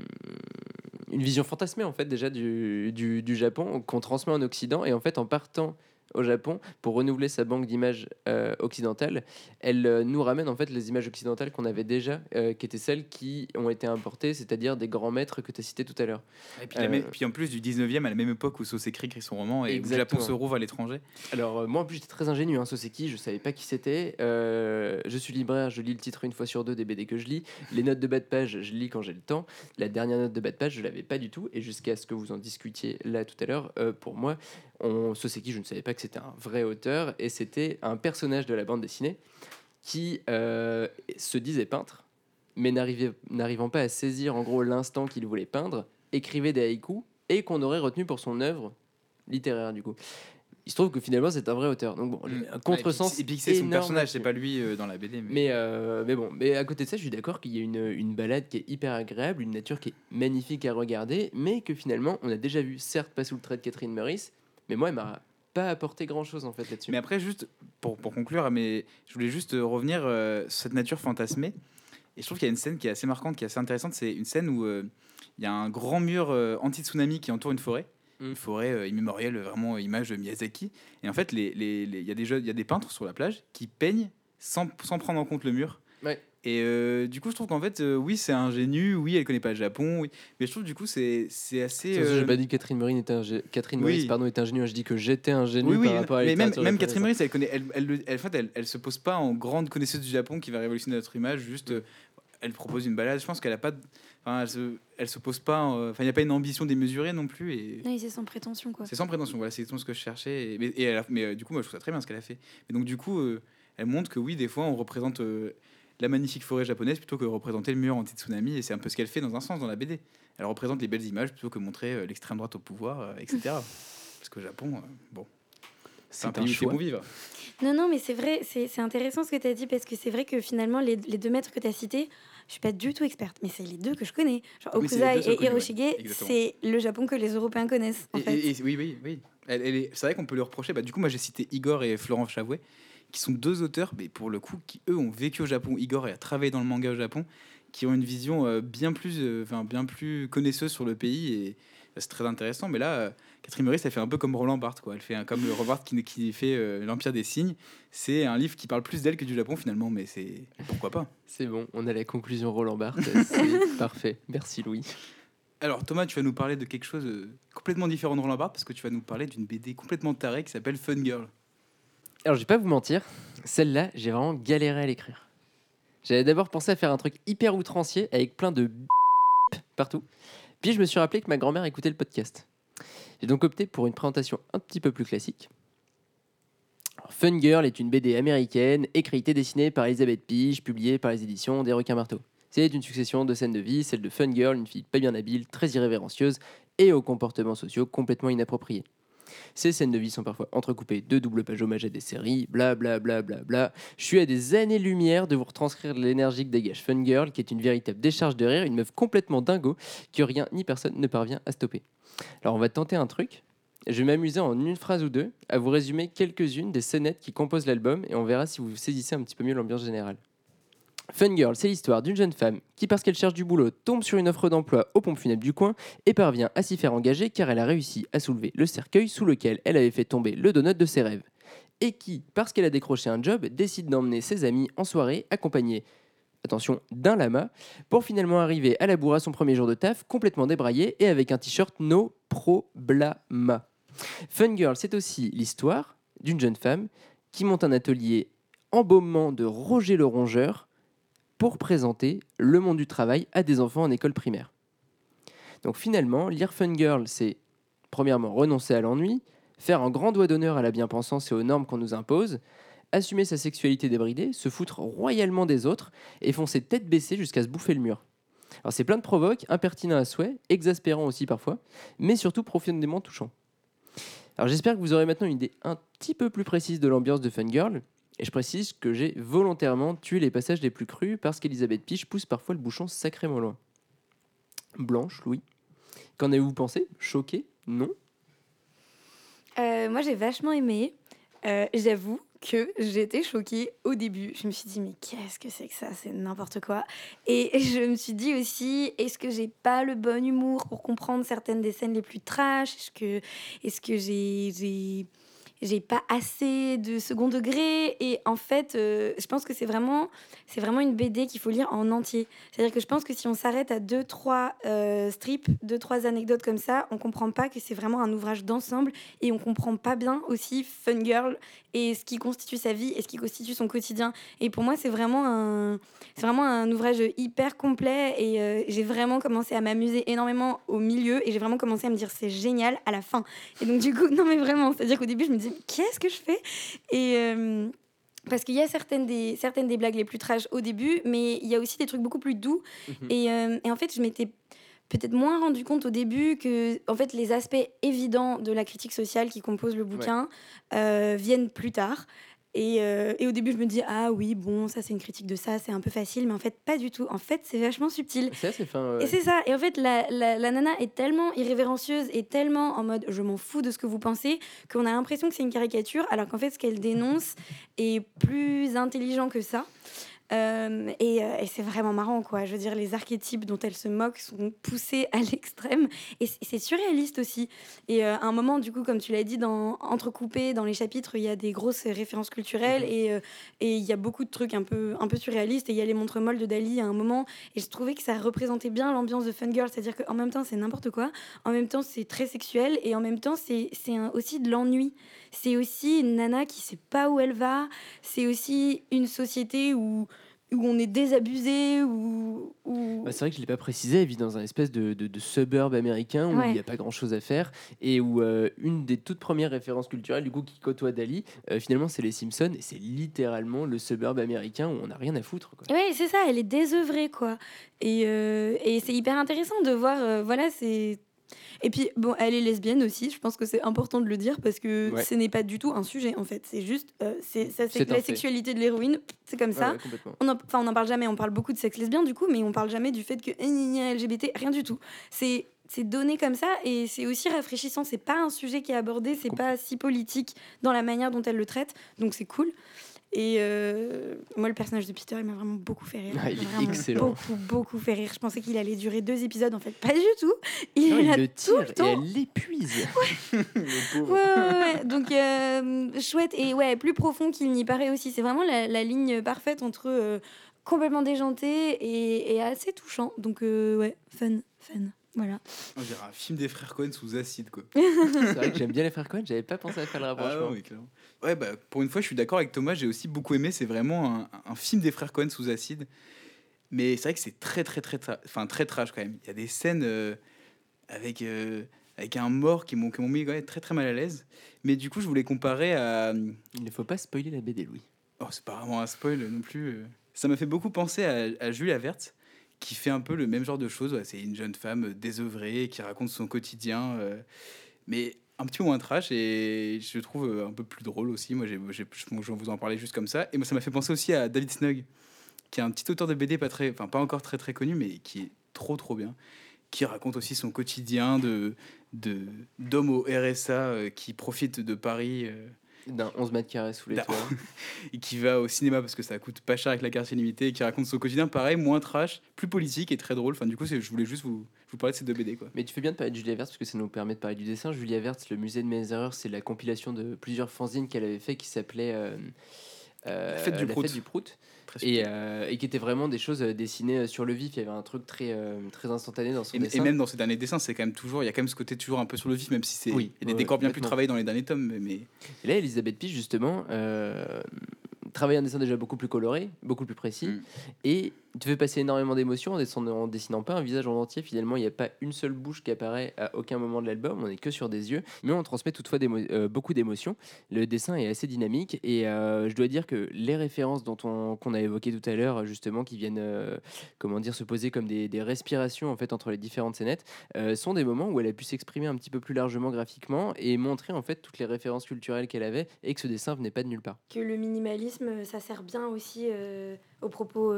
une vision fantasmée, en fait, déjà du, du, du Japon, qu'on transmet en Occident. Et en fait, en partant au Japon pour renouveler sa banque d'images euh, occidentales, elle euh, nous ramène en fait les images occidentales qu'on avait déjà, euh, qui étaient celles qui ont été importées, c'est-à-dire des grands maîtres que tu as cités tout à l'heure. Et puis, la même- puis en plus du 19e, à la même époque où Soseki écrit son roman et où le Japon se rouvre à l'étranger. Alors euh, moi en plus j'étais très ingénu, hein, Soseki, je savais pas qui c'était. Je suis libraire, je lis le titre une fois sur deux des BD que je lis. Les notes de bas de page, je lis quand j'ai le temps. La dernière note de bas de page, je l'avais pas du tout. Et jusqu'à ce que vous en discutiez là tout à l'heure, pour moi, on, Soseki, je ne savais pas que c'était un vrai auteur et c'était un personnage de la bande dessinée qui euh, se disait peintre, mais n'arrivait- n'arrivant pas à saisir en gros l'instant qu'il voulait peindre, écrivait des haïkus et qu'on aurait retenu pour son œuvre littéraire du coup. Il se trouve que finalement c'est un vrai auteur. Donc bon, un contresens. Mm. Et puis c'est son personnage, c'est pas lui euh, dans la BD. Mais, Mais, euh, mais bon, mais à côté de ça, je suis d'accord qu'il y a une, une balade qui est hyper agréable, une nature qui est magnifique à regarder, mais que finalement, on a déjà vu, certes pas sous le trait de Catherine Meurice, mais moi, elle m'a pas apporté grand chose en fait là-dessus. mais après, juste pour, pour conclure, mais je voulais juste euh, revenir euh, sur cette nature fantasmée. Et je trouve qu'il y a une scène qui est assez marquante, qui est assez intéressante. C'est une scène où euh, il y a un grand mur euh, anti-tsunami qui entoure une forêt. Mm. Une forêt immémorielle, vraiment image de Miyazaki. Et en fait, les- les- les- il y, a des jeux- il y a des peintres sur la plage qui peignent sans, sans prendre en compte le mur. Ouais. Et euh, du coup, je trouve qu'en fait, euh, oui, c'est ingénu, oui, elle connaît pas le Japon, oui. mais je trouve du coup, c'est c'est assez. Euh, J'ai pas dit que Catherine Meurice était, ingé- Catherine Oui. Meurice, pardon, était ingénue, je dis que j'étais ingénu oui, oui, par rapport à mais même, même. Catherine Meurice, elle connaît, elle, elle, le- elle, en fait, elle, elle se pose pas en grande connaisseuse du Japon qui va révolutionner notre image. Juste, euh, elle propose une balade. Je pense qu'elle a pas, de- enfin, elle se, elle se pose pas. en- Enfin, il n'y a pas une ambition démesurée non plus. Et Oui, c'est sans prétention, quoi. c'est sans prétention. Voilà, c'est exactement ce que je cherchais. Et, mais, et elle a- mais, euh, du coup, moi, je trouve ça très bien ce qu'elle a fait. Mais donc, du coup, euh, elle montre que oui, des fois, on représente euh, la magnifique forêt japonaise plutôt que représenter le mur anti-tsunami. Et c'est un peu ce qu'elle fait dans un sens dans la BD. Elle représente les belles images plutôt que montrer euh, l'extrême droite au pouvoir, euh, etc. Parce qu'au Japon, euh, bon, c'est un pays un où bon vivre. Non, non, mais c'est vrai, c'est intéressant ce que tu as dit parce que c'est vrai que finalement, les, les deux maîtres que tu as cités, je suis pas du tout experte, mais c'est les deux que je connais. Genre Okuzai et ouais. Hiroshige, c'est le Japon que les Européens connaissent. En Et- fait. et- et- oui, oui, oui. C'est vrai qu'on peut lui reprocher. Bah, du coup, moi, j'ai cité Igor et Florent Chavouet, qui sont deux auteurs, mais pour le coup, qui eux ont vécu au Japon. Igor a travaillé dans le manga au Japon, qui ont une vision euh, bien plus, euh, enfin, bien plus connaisseuse sur le pays et bah, c'est très intéressant. Mais là, euh, Catherine Meurice, elle fait un peu comme Roland Barthes, quoi. Elle fait un- comme le Roland Barthes qui, qui fait euh, l'Empire des signes. C'est un livre qui parle plus d'elle que du Japon finalement, mais c'est pourquoi pas. C'est bon, on a la conclusion Roland Barthes. C'est parfait. Merci Louis. Alors Thomas, tu vas nous parler de quelque chose euh, complètement différent de Roland Barthes parce que tu vas nous parler d'une BD complètement tarée qui s'appelle Fun Girl. Alors, je vais pas vous mentir, celle-là, j'ai vraiment galéré à l'écrire. J'avais d'abord pensé à faire un truc hyper outrancier avec plein de partout. Puis je me suis rappelé que ma grand-mère écoutait le podcast. J'ai donc opté pour une présentation un petit peu plus classique. Fun Girl est une BD américaine, écrite et dessinée par Elisabeth Pige, publiée par les éditions des Requins Marteaux. C'est une succession de scènes de vie, celle de Fun Girl, une fille pas bien habile, très irrévérencieuse et aux comportements sociaux complètement inappropriés. Ces scènes de vie sont parfois entrecoupées de doubles pages hommages à des séries, bla bla bla bla bla. Je suis à des années-lumière de vous retranscrire l'énergie que dégage Fun Girl, qui est une véritable décharge de rire, une meuf complètement dingo que rien ni personne ne parvient à stopper. Alors on va tenter un truc. Je vais m'amuser en une phrase ou deux à vous résumer quelques-unes des scénettes qui composent l'album et on verra si vous saisissez un petit peu mieux l'ambiance générale. Fun Girl, c'est l'histoire d'une jeune femme qui, parce qu'elle cherche du boulot, tombe sur une offre d'emploi aux pompes funèbres du coin et parvient à s'y faire engager car elle a réussi à soulever le cercueil sous lequel elle avait fait tomber le donut de ses rêves. Et qui, parce qu'elle a décroché un job, décide d'emmener ses amis en soirée accompagnée, attention, d'un lama, pour finalement arriver à la bourre à son premier jour de taf, complètement débraillé et avec un t-shirt No Problema. Fun Girl, c'est aussi l'histoire d'une jeune femme qui monte un atelier embaumement de Roger le Rongeur pour présenter le monde du travail à des enfants en école primaire. Donc finalement, lire Fun Girl, c'est premièrement renoncer à l'ennui, faire un grand doigt d'honneur à la bien-pensance et aux normes qu'on nous impose, assumer sa sexualité débridée, se foutre royalement des autres et foncer tête baissée jusqu'à se bouffer le mur. Alors c'est plein de provoques, impertinent à souhait, exaspérant aussi parfois, mais surtout profondément touchant. Alors j'espère que vous aurez maintenant une idée un petit peu plus précise de l'ambiance de Fun Girl, et je précise que j'ai volontairement tué les passages les plus crus parce qu'Elisabeth Piche pousse parfois le bouchon sacrément loin. Blanche, Louis, qu'en avez-vous pensé? Choqué Non? Euh, moi, j'ai vachement aimé. Euh, J'avoue que j'étais choquée au début. Je me suis dit, mais qu'est-ce que c'est que ça? C'est n'importe quoi. Et je me suis dit aussi, est-ce que j'ai pas le bon humour pour comprendre certaines des scènes les plus trash? Est-ce que, est que j'ai. J'ai pas assez de second degré. Et en fait euh, je pense que c'est vraiment c'est vraiment une BD qu'il faut lire en entier. C'est à dire que je pense que si on s'arrête à deux trois euh, strips deux trois anecdotes comme ça on comprend pas que c'est vraiment un ouvrage d'ensemble et on comprend pas bien aussi Fun Girl et ce qui constitue sa vie et ce qui constitue son quotidien. Et pour moi c'est vraiment un c'est vraiment un ouvrage hyper complet et euh, j'ai vraiment commencé à m'amuser énormément au milieu et j'ai vraiment commencé à me dire c'est génial à la fin. Et donc du coup non mais vraiment c'est à dire qu'au début je me disais qu'est-ce que je fais? Et euh, parce qu'il y a certaines des, certaines des blagues les plus trash au début, mais il y a aussi des trucs beaucoup plus doux. Mhm. et, euh, et en fait, je m'étais peut-être moins rendu compte au début que en fait, les aspects évidents de la critique sociale qui compose le bouquin euh, viennent plus tard. Et, euh, et au début, je me dis, ah oui, bon, ça c'est une critique de ça, c'est un peu facile, mais en fait, pas du tout. En fait, c'est vachement subtil. C'est assez fin. Et c'est ça. Et en fait, la, la, la nana est tellement irrévérencieuse et tellement en mode je m'en fous de ce que vous pensez qu'on a l'impression que c'est une caricature, alors qu'en fait, ce qu'elle dénonce est plus intelligent que ça. Euh, et euh, et c'est vraiment marrant, quoi. Je veux dire, les archétypes dont elle se moque sont poussés à l'extrême. Et c'est surréaliste aussi. Et euh, à un moment, du coup, comme tu l'as dit, dans, entrecoupé dans les chapitres, il y a des grosses références culturelles Mhm. et euh, et il y a beaucoup de trucs un peu, un peu surréalistes. Et il y a les montres molles de Dali à un moment. Et je trouvais que ça représentait bien l'ambiance de Fun Girl. C'est-à-dire qu'en même temps, c'est n'importe quoi. En même temps, c'est très sexuel. Et en même temps, c'est aussi de l'ennui. C'est aussi une nana qui sait pas où elle va. C'est aussi une société où, où on est désabusé, où... où... Bah, c'est vrai que je ne l'ai pas précisé, elle vit dans un espèce de, de, de suburb américain où Ouais. il n'y a pas grand chose à faire et où euh, une des toutes premières références culturelles du coup qui côtoie Dali, euh, finalement c'est les Simpsons et c'est littéralement le suburb américain où on n'a rien à foutre. Ouais, c'est ça, elle est désœuvrée, quoi. Et, euh, et c'est hyper intéressant de voir, voilà, c'est Et puis, bon, elle est lesbienne aussi, je pense que c'est important de le dire parce que Ouais. ce n'est pas du tout un sujet en fait. C'est juste, euh, c'est ça, C'est la fait. sexualité de l'héroïne, c'est comme ça. Ouais. On en, enfin, on en parle jamais, on parle beaucoup de sexe lesbien du coup, mais on parle jamais du fait que LGBT, rien du tout. C'est c'est donné comme ça et c'est aussi rafraîchissant. C'est pas un sujet qui est abordé, c'est pas si politique dans la manière dont elle le traite, donc c'est cool. Et euh, moi, le personnage de Peter, il m'a vraiment beaucoup fait rire. Ah, il est Vraiment excellent. Beaucoup, beaucoup fait rire. Je pensais qu'il allait durer deux épisodes, en fait, pas du tout. Il Non, est il là le tout tire le et temps. elle l'épuise. Le. Ouais, ouais, ouais. Donc, euh, chouette. Et ouais, plus profond qu'il n'y paraît aussi. C'est vraiment la, la ligne parfaite entre euh, complètement déjanté et, et assez touchant. Donc, euh, ouais, fun, fun. Voilà. On dirait un film des frères Cohen sous acide, quoi. C'est vrai que j'aime bien les frères Cohen, j'avais pas pensé à faire le Ah rapprochement. ouais, clairement. Ouais, bah, pour une fois, je suis d'accord avec Thomas, j'ai aussi beaucoup aimé. C'est vraiment un, un film des frères Cohen sous acide. Mais c'est vrai que c'est très, très, très, enfin, très trash quand même. Il y a des scènes euh, avec, euh, avec un mort qui m'ont mis quand même très, très mal à l'aise. Mais du coup, je voulais comparer à. Il ne faut pas spoiler la BD, Louis. Oh, c'est pas vraiment un spoil non plus. euh. Ça m'a fait beaucoup penser à, à Julia Verte, qui fait un peu le même genre de choses. Ouais, c'est une jeune femme désœuvrée qui raconte son quotidien, euh, mais un petit moins trash et je trouve euh, un peu plus drôle aussi. Moi, j'ai, j'ai- je vous en parler juste comme ça. Et moi, ça m'a fait penser aussi à David Snug, qui est un petit auteur de BD pas très, enfin pas encore très très connu, mais qui est trop trop bien, qui raconte aussi son quotidien de de d'homme au RSA euh, qui profite de Paris. euh, D'un 11 mètres carrés sous les toits. et qui va au cinéma parce que ça coûte pas cher avec la carte illimitée et qui raconte son quotidien pareil, moins trash, plus politique et très drôle. Enfin, du coup, je voulais juste vous, vous parler de ces deux BD. Quoi. Mais tu fais bien de parler de Julia Verte parce que ça nous permet de parler du dessin. Julia Verte, le musée de mes erreurs, c'est la compilation de plusieurs fanzines qu'elle avait fait qui s'appelait euh, La fête du Prout. Prout. Et, euh, et qui était vraiment des choses euh, dessinées euh, sur le vif. Il y avait un truc très, euh, très instantané dans son Et, dessin. et même dans ces derniers dessins, c'est quand même toujours, il y a quand même ce côté toujours un peu sur le vif, même si c'est, Oui, il y a des décors bien plus travaillés dans les derniers tomes. Mais, mais- Et là, Elisabeth Pich, justement, euh, travaille un dessin déjà beaucoup plus coloré, beaucoup plus précis, Mm. et te fait passer énormément d'émotions en dessinant, dessinant pas un visage en entier. Finalement, il n'y a pas une seule bouche qui apparaît à aucun moment de l'album, on est que sur des yeux, mais on transmet toutefois euh, beaucoup d'émotions. Le dessin est assez dynamique, et euh, je dois dire que les références dont on, qu'on a évoquées tout à l'heure, justement, qui viennent, euh, comment dire, se poser comme des, respirations en fait entre les différentes scénettes, sont des moments où elle a pu s'exprimer un petit peu plus largement graphiquement et montrer en fait toutes les références culturelles qu'elle avait et que ce dessin venait pas de nulle part. Que le minimalisme, ça sert bien aussi aux propos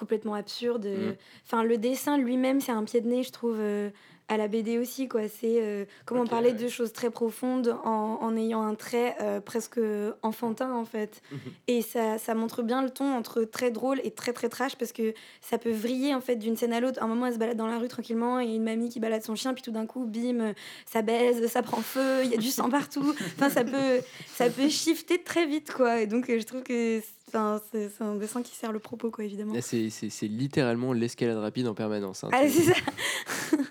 complètement absurdes. Mm. Enfin, le dessin lui-même, c'est un pied de nez, je trouve, euh, à la BD aussi. quoi. C'est euh, comment parler ouais. de choses très profondes en, en ayant un trait euh, presque enfantin, en fait. Mhm. Et ça, ça montre bien le ton entre très drôle et très très trash parce que ça peut vriller en fait d'une scène à l'autre. Un moment, elle se balade dans la rue tranquillement et une mamie qui balade son chien, puis tout d'un coup, bim, euh, ça baise, ça prend feu, il y a du sang partout. Enfin, ça peut, ça peut shifter très vite, quoi. Et donc, euh, je trouve que enfin, c'est un dessin qui sert le propos, quoi, évidemment. C'est, littéralement l'escalade rapide en permanence. hein. Ah, c'est ça.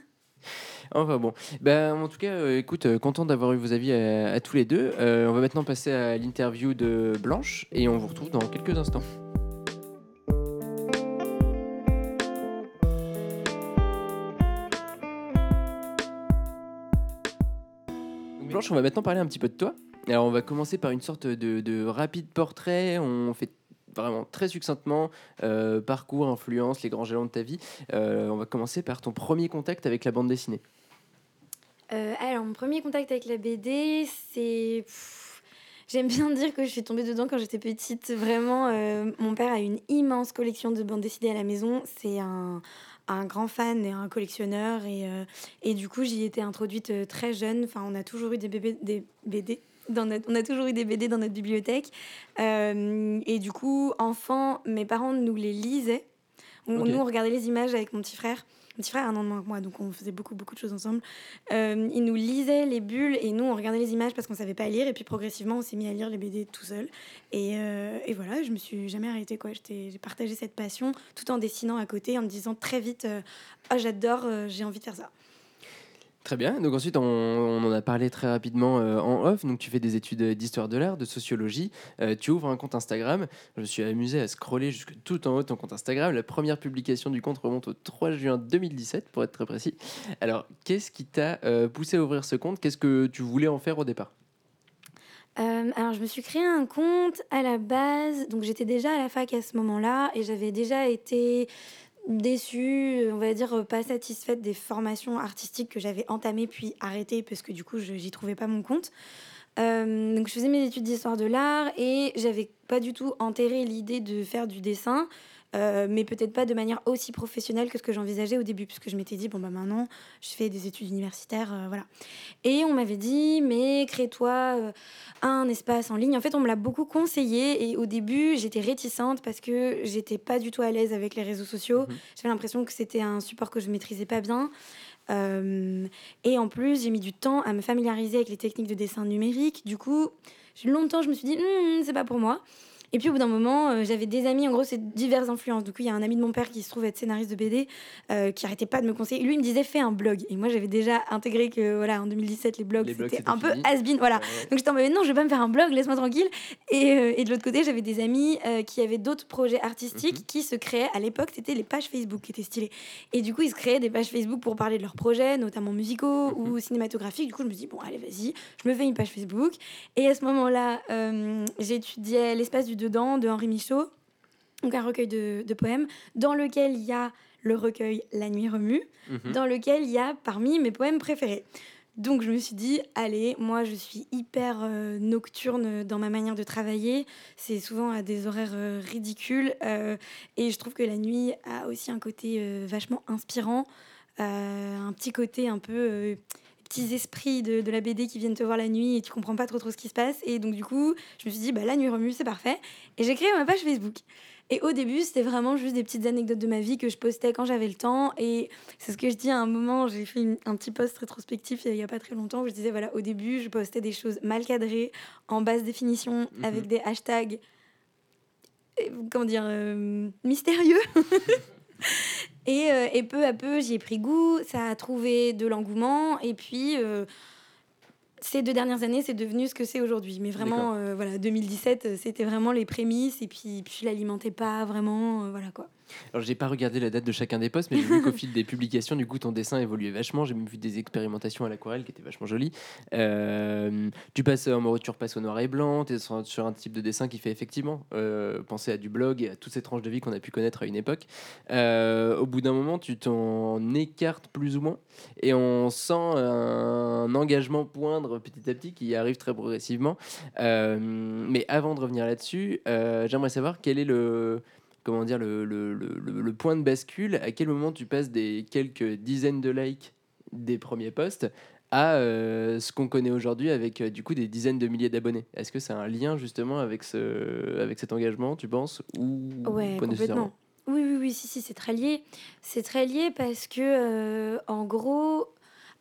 Enfin bon, ben, en tout cas, euh, écoute, euh, content d'avoir eu vos avis à, tous les deux. Euh, on va maintenant passer à l'interview de Blanche et on vous retrouve dans quelques instants. Blanche, on va maintenant parler un petit peu de toi. Alors, on va commencer par une sorte de, de rapide portrait. On fait vraiment très succinctement euh, parcours, influence, les grands jalons de ta vie. On va commencer par ton premier contact avec la bande dessinée. Euh, alors, mon premier contact avec la BD, c'est. J'aime bien dire que je suis tombée dedans quand j'étais petite. Vraiment, euh, mon père a une immense collection de bandes dessinées à la maison. C'est un, un grand fan et un collectionneur. Et, euh, et du coup, j'y étais introduite très jeune. Enfin, on a toujours eu des, bébés, des BD. Dans notre- on a toujours eu des BD dans notre bibliothèque. Euh, et du coup, enfant, mes parents nous les lisaient. On-. Nous, on regardait les images avec mon petit frère. Petit frère un an de moins que moi, donc on faisait beaucoup, beaucoup de choses ensemble. Euh, il nous lisait les bulles et nous, on regardait les images parce qu'on savait pas lire. Et puis progressivement, on s'est mis à lire les BD tout seul. Et, euh, et voilà, je me suis jamais arrêtée. quoi. J'ai partagé cette passion tout en dessinant à côté, en me disant très vite euh, Ah, j'adore, j'ai envie de faire ça. Très bien. Donc ensuite, on, en a parlé très rapidement euh, en off. Donc tu fais des études d'histoire de l'art, de sociologie. Euh, tu ouvres un compte Instagram. Je me suis amusé à scroller jusque tout en haut ton compte Instagram. La première publication du compte remonte au 3 juin 2017, pour être très précis. Alors, qu'est-ce qui t'a euh, poussé à ouvrir ce compte? Qu'est-ce que tu voulais en faire au départ? Alors, je me suis créé un compte à la base. Donc, j'étais déjà à la fac à ce moment-là et j'avais déjà été déçue, on va dire pas satisfaite des formations artistiques que j'avais entamées puis arrêtées parce que du coup j'y trouvais pas mon compte. Euh, donc je faisais mes études d'histoire de l'art et j'avais pas du tout enterré l'idée de faire du dessin, euh, mais peut-être pas de manière aussi professionnelle que ce que j'envisageais au début, puisque je m'étais dit, bon bah maintenant je fais des études universitaires, euh, voilà. Et on m'avait dit, mais crée-toi euh, un espace en ligne. En fait, on me l'a beaucoup conseillé et au début j'étais réticente parce que j'étais pas du tout à l'aise avec les réseaux sociaux. Mhm. J'avais l'impression que c'était un support que je maîtrisais pas bien. Euh, et en plus, j'ai mis du temps à me familiariser avec les techniques de dessin numérique. Du coup, j'ai- longtemps, je me suis dit, Hmm, c'est pas pour moi. Et puis au bout d'un moment, euh, j'avais des amis, en gros, c'est diverses influences. Du coup, il y a un ami de mon père qui se trouve être scénariste de BD, euh, qui arrêtait pas de me conseiller. Lui, il me disait, fais un blog. Et moi, j'avais déjà intégré que, voilà, en 2017, les blogs, c'était un peu has-been. Voilà. Ouais. Donc j'étais en mode non, je vais pas me faire un blog, laisse-moi tranquille. Et, euh, et de l'autre côté, j'avais des amis qui avaient d'autres projets artistiques Mhm. qui se créaient. À l'époque, c'était les pages Facebook qui étaient stylées. Et du coup, ils se créaient des pages Facebook pour parler de leurs projets, notamment musicaux Mhm. ou cinématographiques. Du coup, je me dis bon, allez, vas-y, je me fais une page Facebook. Et à ce moment-là, j'étudiais L'espace du dedans de Henri Michaud, donc un recueil de, de poèmes dans lequel il y a le recueil La nuit remue Mhm. dans lequel il y a parmi mes poèmes préférés. Donc je me suis dit, allez, moi je suis hyper euh, nocturne dans ma manière de travailler. C'est souvent à des horaires euh, ridicules. euh, et je trouve que la nuit a aussi un côté vachement inspirant. un petit côté un peu... petits esprits de, de la BD qui viennent te voir la nuit et tu comprends pas trop trop ce qui se passe. Et donc du coup, je me suis dit, bah, la nuit remue, c'est parfait. Et j'ai créé ma page Facebook. Et au début, c'était vraiment juste des petites anecdotes de ma vie que je postais quand j'avais le temps. Et c'est ce que je dis à un moment, j'ai fait une- un petit post rétrospectif il y a pas très longtemps où je disais, voilà, au début, je postais des choses mal cadrées, en basse définition, Mhm. avec des hashtags, euh, comment dire, euh, mystérieux. et, euh, et peu à peu, j'y ai pris goût, ça a trouvé de l'engouement. Et puis, euh, ces deux dernières années, c'est devenu ce que c'est aujourd'hui. Mais vraiment, euh, voilà, 2017, euh, c'était vraiment les prémices. Et puis, puis je l'alimentais pas vraiment, voilà quoi. Alors, j'ai pas regardé la date de chacun des posts, mais j'ai vu qu'au fil des publications, du coup, ton dessin évoluait vachement. J'ai même vu des expérimentations à l'aquarelle qui étaient vachement jolies. Euh, tu passes en tu repasses au noir et blanc. Tu es sur, un type de dessin qui fait effectivement euh, penser à du blog et à toutes ces tranches de vie qu'on a pu connaître à une époque. Euh, au bout d'un moment, tu t'en écartes plus ou moins et on sent un engagement poindre petit à petit qui arrive très progressivement. Mais avant de revenir là-dessus, j'aimerais savoir quel est le comment dire le, le, le- le- point de bascule. À quel moment tu passes des quelques dizaines de likes des premiers posts à euh, ce qu'on connaît aujourd'hui avec euh, du coup des dizaines de milliers d'abonnés. Est-ce que c'est un lien justement avec ce avec cet engagement, tu penses ou Ouais, pas nécessairement complètement. Oui, oui, oui, si, si, c'est très lié. C'est très lié parce que, euh, en gros,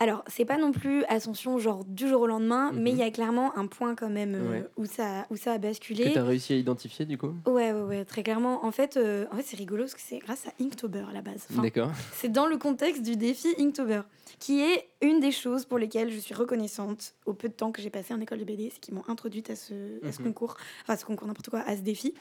alors, c'est pas non plus ascension genre du jour au lendemain, mais il Mhm. y a clairement un point quand même euh, Ouais. où, ça, où ça a Que basculé. tu as réussi à identifier du coup? Ouais, ouais, ouais, très clairement. En fait, euh, en fait c'est rigolo parce que c'est grâce à Inktober à la base. Enfin, D'accord. c'est dans le contexte du défi Inktober, qui est une des choses pour lesquelles je suis reconnaissante au peu de temps que j'ai passé en école de BD, c'est qu'ils m'ont introduite à ce, à ce Mhm. concours, enfin à ce concours, n'importe quoi, à ce défi.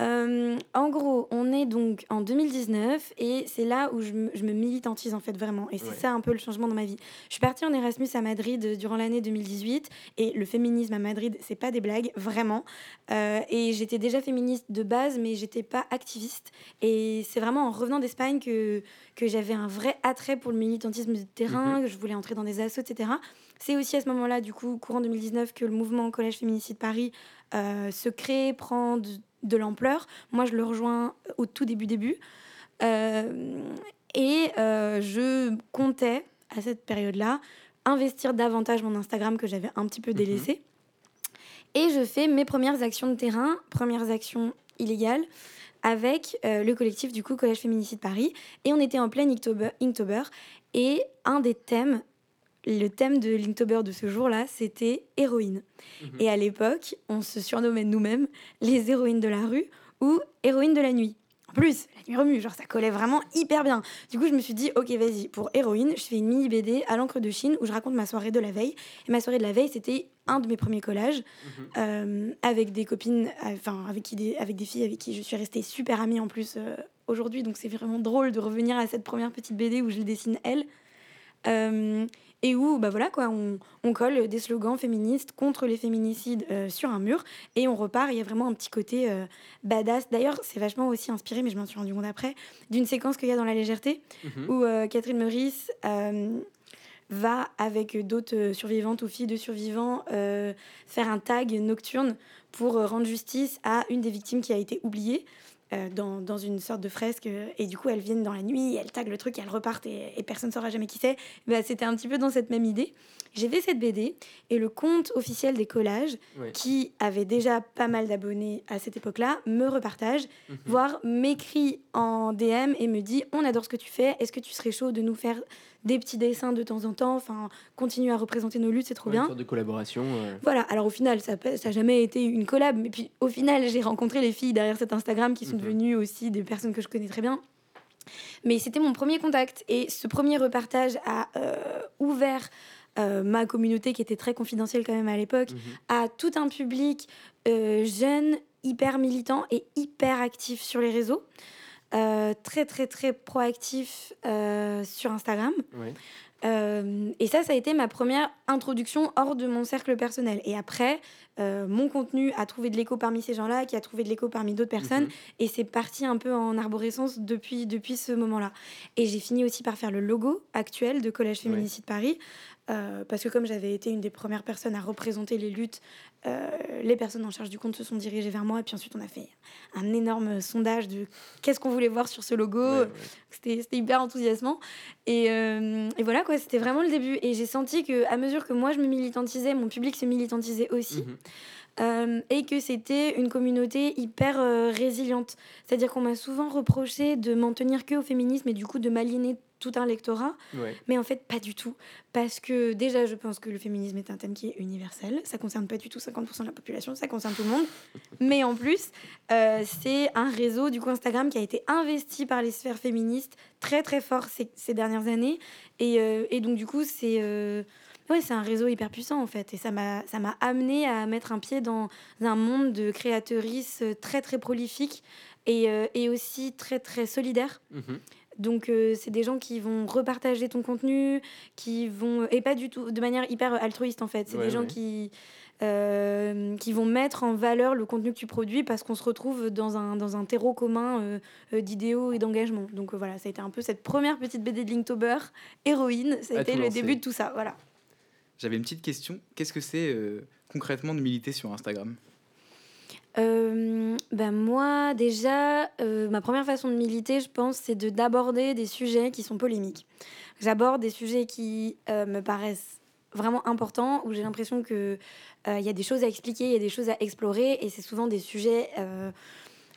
Euh, en gros, on est donc en 2019 et c'est là où je me, je me militantise en fait vraiment. Et c'est Ouais. ça un peu le changement dans ma vie. Je suis partie en Erasmus à Madrid euh, durant l'année 2018 et le féminisme à Madrid, c'est pas des blagues, vraiment. Euh, et j'étais déjà féministe de base, mais j'étais pas activiste. Et c'est vraiment en revenant d'Espagne que, que j'avais un vrai attrait pour le militantisme de terrain, que je voulais entrer dans des assos, etc. C'est aussi à ce moment-là, du coup, courant 2019, que le mouvement Collège Féminicide Paris euh, se crée, prend de, de l'ampleur. Moi, je le rejoins au tout début, début. Euh, et euh, je comptais, à cette période-là, investir davantage mon Instagram que j'avais un petit peu délaissé. Et je fais mes premières actions de terrain, premières actions illégales, avec euh, le collectif du coup Collège Féminicide Paris. Et on était en plein Inktober. Inktober et un des thèmes, le thème de l'Inktober de ce jour-là, c'était héroïne. Mhm. Et à l'époque, on se surnommait nous-mêmes les héroïnes de la rue ou héroïnes de la nuit. En plus, la nuit remue, genre ça collait vraiment hyper bien. Du coup, je me suis dit, ok, vas-y, pour héroïne, je fais une mini BD à l'encre de Chine où je raconte ma soirée de la veille. Et ma soirée de la veille, c'était un de mes premiers collages Mhm. euh, avec des copines, enfin avec, qui des, avec des filles avec qui je suis restée super amie en plus euh, aujourd'hui. Donc c'est vraiment drôle de revenir à cette première petite BD où je les dessine elle. Euh, et où bah voilà quoi, on, on colle des slogans féministes contre les féminicides euh, sur un mur et on repart. Il y a vraiment un petit côté euh, badass. D'ailleurs, c'est vachement aussi inspiré, mais je m'en suis rendu compte après, d'une séquence qu'il y a dans La Légèreté Mhm. où euh, Catherine Meurice va avec d'autres survivantes ou filles de survivants euh, faire un tag nocturne pour rendre justice à une des victimes qui a été oubliée. Euh, dans, dans une sorte de fresque euh, et du coup elles viennent dans la nuit elles taguent le truc et elles repartent et, et personne ne saura jamais qui c'est. Bah, c'était un petit peu dans cette même idée. J'ai fait cette BD et le compte officiel des collages qui avait déjà pas mal d'abonnés à cette époque-là me repartage Mhm. voire m'écrit en DM et me dit on adore ce que tu fais, est-ce que tu serais chaud de nous faire des petits dessins de temps en temps, enfin continue à représenter nos luttes, c'est trop Ouais, Une bien. sorte de collaboration. euh. Voilà, alors au final, ça n'a ça jamais été une collab, mais puis au final, j'ai rencontré les filles derrière cet Instagram qui sont Mhm. devenues aussi des personnes que je connais très bien. Mais c'était mon premier contact et ce premier repartage a euh, ouvert euh, ma communauté qui était très confidentielle quand même à l'époque Mhm. à tout un public euh, jeune, hyper militant et hyper actif sur les réseaux. Euh, très très très proactif euh, sur Instagram. Euh, et ça, ça a été ma première introduction hors de mon cercle personnel. Et après, mon contenu a trouvé de l'écho parmi ces gens-là, qui a trouvé de l'écho parmi d'autres personnes. Mhm. Et c'est parti un peu en arborescence depuis, depuis ce moment-là. Et j'ai fini aussi par faire le logo actuel de Collège Féminicide Paris. Euh, parce que comme j'avais été une des premières personnes à représenter les luttes, euh, les personnes en charge du compte se sont dirigées vers moi. Et puis ensuite, on a fait un énorme sondage de qu'est-ce qu'on voulait voir sur ce logo. Ouais, ouais. C'était c'était hyper enthousiasmant. Et, euh, et voilà, quoi, c'était vraiment le début. Et j'ai senti que à mesure que moi, je me militantisais, mon public se militantisait aussi. Mhm. Euh, et que c'était une communauté hyper euh, résiliente. C'est-à-dire qu'on m'a souvent reproché de m'en tenir que au féminisme et du coup de m'aliéner tout un lectorat. Ouais. Mais en fait, pas du tout. Parce que déjà, je pense que le féminisme est un thème qui est universel. Ça concerne pas du tout 50% de la population, ça concerne tout le monde. Mais en plus, euh, c'est un réseau, du coup Instagram, qui a été investi par les sphères féministes très très fort ces, ces dernières années. Et, et donc, du coup, c'est... euh, Ouais, c'est un réseau hyper puissant en fait. Et ça m'a amené à mettre un pied dans un monde de créatrices très très prolifiques et, euh, et aussi très très solidaires. Mhm. Donc, euh, c'est des gens qui vont repartager ton contenu, qui vont. Et pas du tout de manière hyper altruiste, en fait. C'est Ouais, des gens qui. euh, qui vont mettre en valeur le contenu que tu produis parce qu'on se retrouve dans un, dans un terreau commun euh, euh, d'idéaux et d'engagement. Donc euh, voilà, ça a été un peu cette première petite BD de Linktober, héroïne, ça a À été le début de tout ça. Voilà. J'avais une petite question. Qu'est-ce que c'est euh, concrètement de militer sur Instagram? Euh, ben moi, déjà, euh, ma première façon de militer, je pense, c'est de d'aborder des sujets qui sont polémiques. J'aborde des sujets qui me paraissent vraiment importants, où j'ai l'impression que il y a des choses à expliquer, il y a des choses à explorer, et c'est souvent des sujets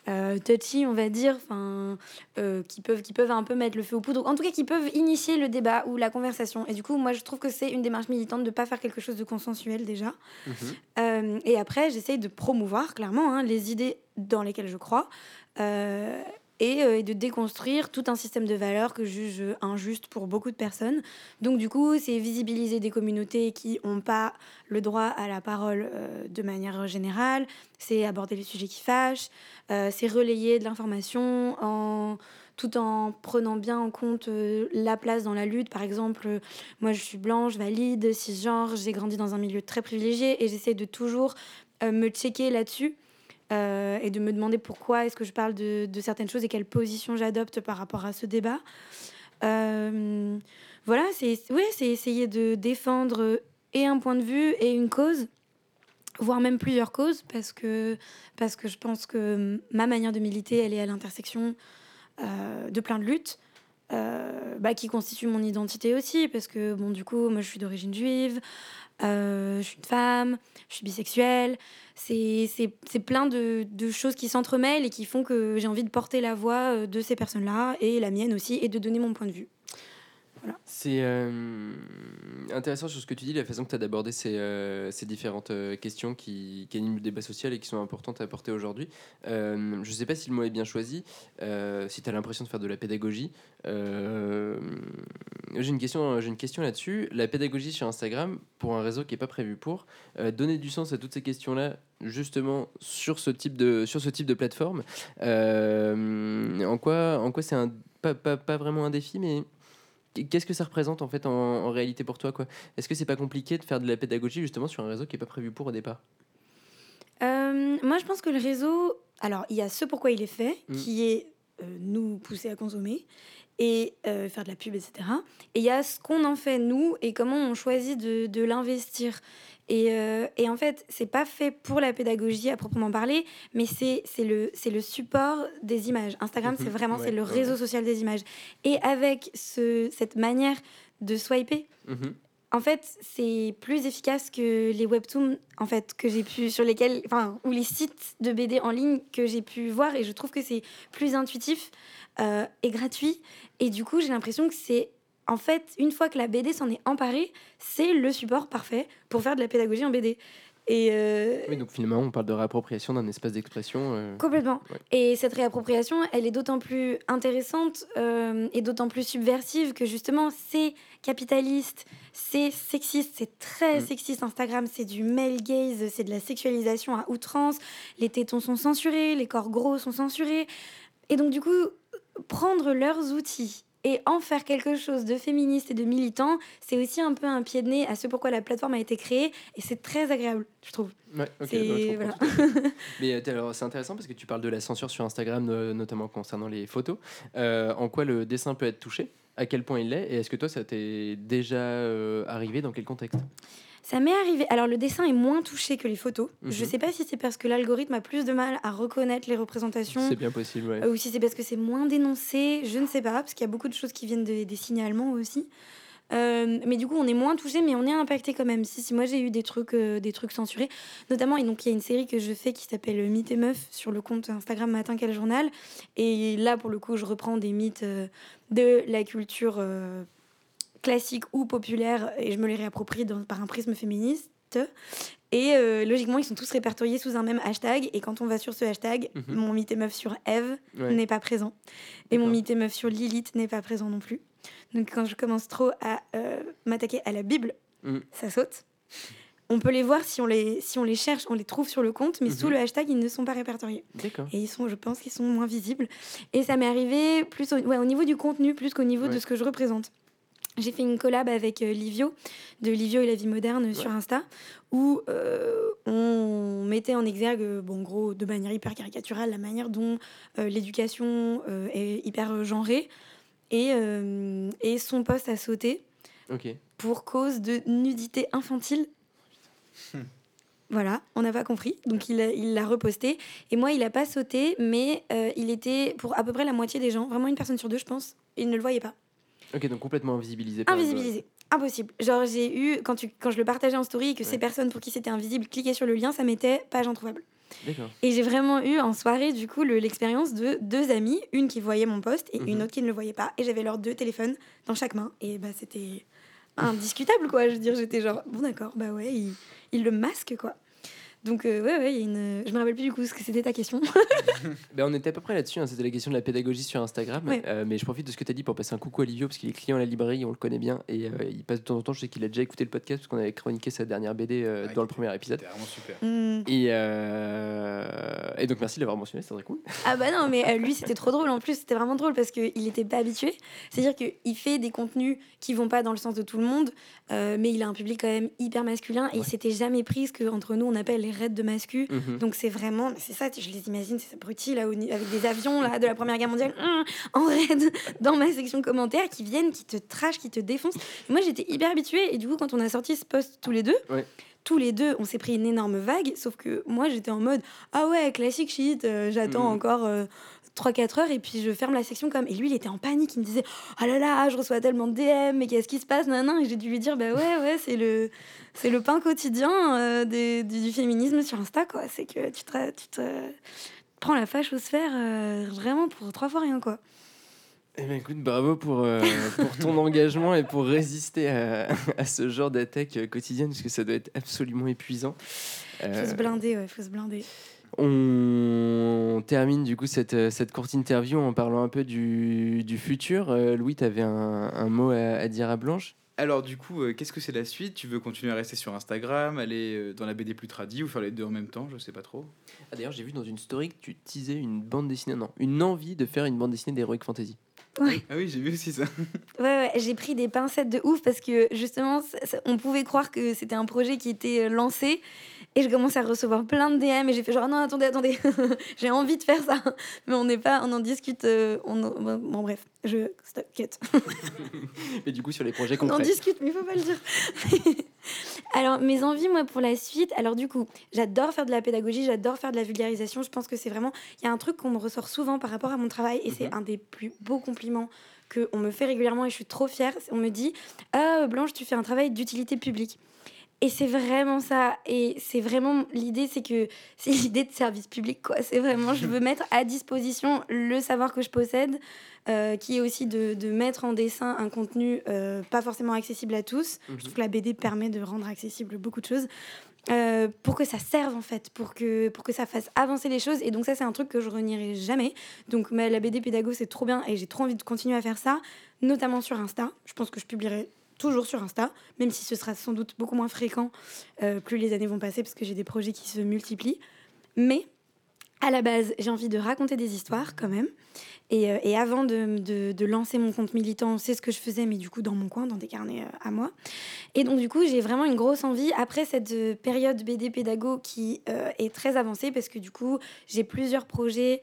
euh, touchy, on va dire, enfin, euh, qui peuvent qui peuvent un peu mettre le feu aux poudres, en tout cas qui peuvent initier le débat ou la conversation. Et du coup, moi, je trouve que c'est une démarche militante de pas faire quelque chose de consensuel déjà. Mhm. Euh, et après, j'essaye de promouvoir clairement hein, les idées dans lesquelles je crois euh, et, euh, et de déconstruire tout un système de valeurs que je juge injuste pour beaucoup de personnes. Donc du coup, c'est visibiliser des communautés qui n'ont pas le droit à la parole euh, de manière générale, c'est aborder les sujets qui fâchent, euh, c'est relayer de l'information en tout en prenant bien en compte la place dans la lutte. Par exemple, moi je suis blanche, valide, cisgenre, j'ai grandi dans un milieu très privilégié et j'essaie de toujours me checker là-dessus euh, et de me demander pourquoi est-ce que je parle de, certaines choses et quelle position j'adopte par rapport à ce débat. Euh, voilà, c'est ouais, essayer de défendre et un point de vue et une cause, voire même plusieurs causes, parce que, parce que je pense que ma manière de militer, elle est à l'intersection euh, de plein de luttes. Euh, bah, qui constituent mon identité aussi, parce que bon, du coup, moi je suis d'origine juive, euh, je suis une femme, je suis bisexuelle. C'est plein de, de choses qui s'entremêlent et qui font que j'ai envie de porter la voix euh, de ces personnes-là et la mienne aussi, et de donner mon point de vue. C'est euh, intéressant sur ce que tu dis, la façon que tu as d'aborder ces, euh, ces différentes euh, questions qui, qui animent le débat social et qui sont importantes à apporter aujourd'hui. Je ne sais pas si le mot est bien choisi, si tu as l'impression de faire de la pédagogie. J'ai une question, question là-dessus. La pédagogie sur Instagram, pour un réseau qui n'est pas prévu pour, donner du sens à toutes ces questions-là, justement sur ce type de, sur ce type de plateforme, en quoi, en quoi c'est un, pas, pas, pas vraiment un défi, mais Qu'est-ce que ça représente en fait en, en réalité pour toi quoi? Est-ce que c'est pas compliqué de faire de la pédagogie justement sur un réseau qui est pas prévu pour au départ? Euh, moi, je pense que le réseau, alors il y a ce pourquoi il est fait, Mm. qui est euh, nous pousser à consommer et euh, faire de la pub, etc. Et il y a ce qu'on en fait nous et comment on choisit de, de l'investir. Et, euh, et en fait, c'est pas fait pour la pédagogie à proprement parler, mais c'est le, le support des images. Instagram, c'est Mhm. vraiment Ouais, c'est le réseau ouais. social des images. Et avec ce, cette manière de swiper, Mhm. en fait, c'est plus efficace que les webtoons en fait que j'ai pu sur lesquels enfin ou les sites de BD en ligne que j'ai pu voir et je trouve que c'est plus intuitif euh, et gratuit et du coup, j'ai l'impression que c'est en fait, une fois que la BD s'en est emparée, c'est le support parfait pour faire de la pédagogie en BD. Et euh, Oui, donc finalement, on parle de réappropriation d'un espace d'expression. euh, Complètement. Ouais. Et cette réappropriation, elle est d'autant plus intéressante euh, et d'autant plus subversive que justement, c'est capitaliste, c'est sexiste, c'est très Mm. sexiste. Instagram, c'est du male gaze, c'est de la sexualisation à outrance. Les tétons sont censurés, les corps gros sont censurés. Et donc, du coup, prendre leurs outils et en faire quelque chose de féministe et de militant, c'est aussi un peu un pied de nez à ce pourquoi la plateforme a été créée. Et c'est très agréable, je trouve. Ouais, ok, C'est- ouais, je comprends voilà. tout à fait. Mais euh, alors c'est intéressant parce que tu parles de la censure sur Instagram, no- notamment concernant les photos. Euh, en quoi le dessin peut être touché? À quel point il l'est? Et est-ce que toi, ça t'est déjà euh, arrivé? Dans quel contexte? Ça m'est arrivé. Alors, le dessin est moins touché que les photos. Je Mhm. sais pas si c'est parce que l'algorithme a plus de mal à reconnaître les représentations C'est bien possible, ouais. ou si c'est parce que c'est moins dénoncé. Je ne sais pas, parce qu'il y a beaucoup de choses qui viennent de- des signalements aussi. Euh, mais du coup, on est moins touché, mais on est impacté quand même. Si, si moi j'ai eu des trucs, euh, des trucs censurés, notamment, et donc il y a une série que je fais qui s'appelle Mythes et Meufs sur le compte Instagram Matin Quel Journal. Et là, pour le coup, je reprends des mythes euh, de la culture euh, classique ou populaire et je me les réapproprie dans- par un prisme féministe. Et euh, logiquement, ils sont tous répertoriés sous un même hashtag. Et quand on va sur ce hashtag, Mhm. mon mythe et meuf sur Eve Ouais. n'est pas présent. Et mon mythe et meuf sur Lilith n'est pas présent non plus. Donc quand je commence trop à euh, m'attaquer à la Bible, Mhm. ça saute. On peut les voir si on les, si on les cherche, on les trouve sur le compte, mais sous Mhm. le hashtag, ils ne sont pas répertoriés. Et ils sont, je pense qu'ils sont moins visibles. Et ça m'est arrivé plus au, ouais, au niveau du contenu, plus qu'au niveau de ce que je représente. J'ai fait une collab avec euh, Livio, de Livio et la vie moderne sur Insta, où euh, on mettait en exergue, euh, bon, en gros, de manière hyper caricaturale, la manière dont euh, l'éducation euh, est hyper euh, genrée. Et, euh, et son poste a sauté Ok. pour cause de nudité infantile. Voilà, on n'a pas compris. Donc il l'a reposté. Et moi, il n'a pas sauté, mais euh, il était pour à peu près la moitié des gens, vraiment une personne sur deux, je pense. Il ne le voyait pas. Ok, donc complètement invisibilisé. par Invisibilisé. Impossible. Genre, j'ai eu, quand, tu, quand je le partageais en story et que Ouais. ces personnes pour qui c'était invisible cliquaient sur le lien, ça mettait page introuvable. D'accord. Et j'ai vraiment eu en soirée, du coup, le- l'expérience de deux amies, une qui voyait mon poste et une Mhm. autre qui ne le voyait pas. Et j'avais leurs deux téléphones dans chaque main. Et bah, c'était indiscutable, quoi. Je veux dire, j'étais genre, bon, d'accord, bah ouais, il, il le masque, quoi. Donc, euh, ouais, ouais, il y a une. Je me rappelle plus du coup ce que c'était ta question. Ben, on était à peu près là-dessus, hein, c'était la question de la pédagogie sur Instagram. Ouais. Euh, mais je profite de ce que tu as dit pour passer un coucou à Livio, parce qu'il est client à la librairie, on le connaît bien, et euh, il passe de temps en temps, je sais qu'il a déjà écouté le podcast, parce qu'on avait chroniqué sa dernière BD euh, Ouais, dans le premier épisode. C'était vraiment super. Hmm. Et, euh, et donc merci de l'avoir mentionné, c'est très cool. Ah bah non, mais euh, lui, c'était trop drôle. En plus, c'était vraiment drôle parce qu'il n'était pas habitué. C'est-à-dire qu'il fait des contenus qui vont pas dans le sens de tout le monde, euh, mais il a un public quand même hyper masculin et il Ouais. s'était jamais pris ce qu'entre nous, on appelle les raids de mascu. Mhm. Donc c'est vraiment, c'est ça, je les imagine, c'est abrutis là, avec des avions là, de la Première Guerre mondiale, hum, en raid dans ma section commentaires, qui viennent, qui te trashent, qui te défoncent. Et moi j'étais hyper habituée et du coup quand on a sorti ce post tous les deux, Ouais. tous les deux on s'est pris une énorme vague, sauf que moi j'étais en mode ah ouais classique shit, euh, j'attends Mhm. encore. euh, 3-4 heures et puis je ferme la section comme et lui il était en panique il me disait ah là là je reçois tellement de DM mais qu'est-ce qui se passe? Et j'ai dû lui dire bah ouais ouais c'est le c'est le pain quotidien euh, des- du, du féminisme sur Insta, quoi. C'est que tu te, tu te prends la fachosphère euh, vraiment pour trois fois rien, quoi. Eh ben, écoute, bravo pour, euh, pour ton engagement et pour résister à, à ce genre d'attaque quotidienne, parce que ça doit être absolument épuisant. Faut Euh, se blinder, ouais, faut se blinder. On termine du coup cette, euh, cette courte interview en parlant un peu du, du futur. Euh, Louis, tu avais un, un mot à, à dire à Blanche? Alors du coup, euh, qu'est-ce que c'est la suite? Tu veux continuer à rester sur Instagram, aller euh, dans la BD plus tradie ou faire les deux en même temps? Je sais pas trop. ah, D'ailleurs, j'ai vu dans une story que tu teasais une bande dessinée, non, une envie de faire une bande dessinée d'Heroic Fantasy. Ouais. Ah oui, j'ai vu aussi ça. Ouais, ouais, j'ai pris des pincettes de ouf parce que justement, ça- ça- on pouvait croire que c'était un projet qui était lancé. Et je commençais à recevoir plein de DM et j'ai fait genre non, attendez, attendez, j'ai envie de faire ça. Mais on n'est pas, on en discute. euh, on, en- bon, bon, bref, je. Stop, cut. Mais du coup, sur les projets On en concrets. discute, mais il faut pas le dire. alors, mes envies, moi, pour la suite, alors du coup, j'adore faire de la pédagogie, j'adore faire de la vulgarisation. Je pense que c'est vraiment. Il y a un truc qu'on me ressort souvent par rapport à mon travail, et c'est Mhm. un des plus beaux compliments qu'on me fait régulièrement, et je suis trop fière. On me dit Ah, Blanche, tu fais un travail d'utilité publique. Et c'est vraiment ça. Et c'est vraiment l'idée, c'est que c'est l'idée de service public, quoi. C'est vraiment, je veux mettre à disposition le savoir que je possède, euh, qui est aussi de, de mettre en dessin un contenu euh, pas forcément accessible à tous. Mhm. Je trouve que la BD permet de rendre accessible beaucoup de choses. euh, pour que ça serve en fait, pour que, pour que ça fasse avancer les choses. Et donc ça c'est un truc que je renierai jamais. Donc mais la BD pédago c'est trop bien et j'ai trop envie de continuer à faire ça, notamment sur Insta. Je pense que je publierai toujours sur Insta, même si ce sera sans doute beaucoup moins fréquent euh, plus les années vont passer parce que j'ai des projets qui se multiplient. Mais à la base, j'ai envie de raconter des histoires quand même. Et, euh, avant de, lancer mon compte militant, c'est ce que je faisais, mais du coup dans mon coin, dans des carnets euh, à moi. Et donc du coup, j'ai vraiment une grosse envie, après cette période BD pédago qui est très avancée, parce que du coup, j'ai plusieurs projets.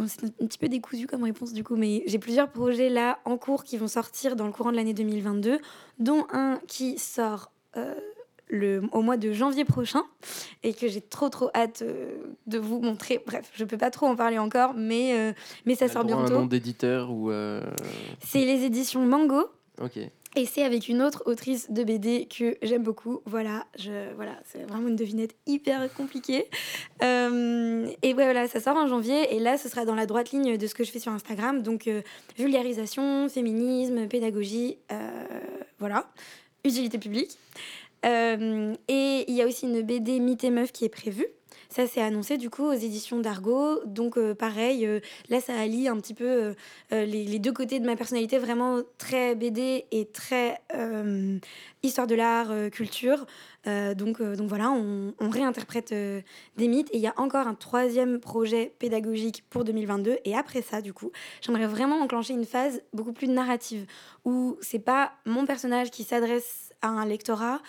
Bon, c'est un petit peu décousu comme réponse du coup, mais j'ai plusieurs projets là en cours qui vont sortir dans le courant de l'année 2022, dont un qui sort euh, le, au mois de janvier prochain et que j'ai trop trop hâte euh, de vous montrer. Bref, je peux pas trop en parler encore, mais, euh, mais ça sort le droit à Un bientôt. nom d'éditeur ou. C'est les éditions Mango. Ok. Et c'est avec une autre autrice de BD que j'aime beaucoup. Voilà, je, voilà c'est vraiment une devinette hyper compliquée. Euh, et voilà, ça sort en janvier. Et là, ce sera dans la droite ligne de ce que je fais sur Instagram. Donc, euh, vulgarisation, féminisme, pédagogie, euh, voilà, utilité publique. Et il y a aussi une BD Mythe et Meuf qui est prévue. Ça, c'est annoncé du coup aux éditions d'Argo. Donc, euh, pareil, euh, là, ça allie un petit peu euh, les, les deux côtés de ma personnalité, vraiment très BD et très histoire de l'art, culture. Donc, donc voilà, on, on réinterprète des mythes. Et il y a encore un troisième projet pédagogique pour 2022. Et après ça, du coup, j'aimerais vraiment enclencher une phase beaucoup plus narrative où c'est pas mon personnage qui s'adresse à un lectorat,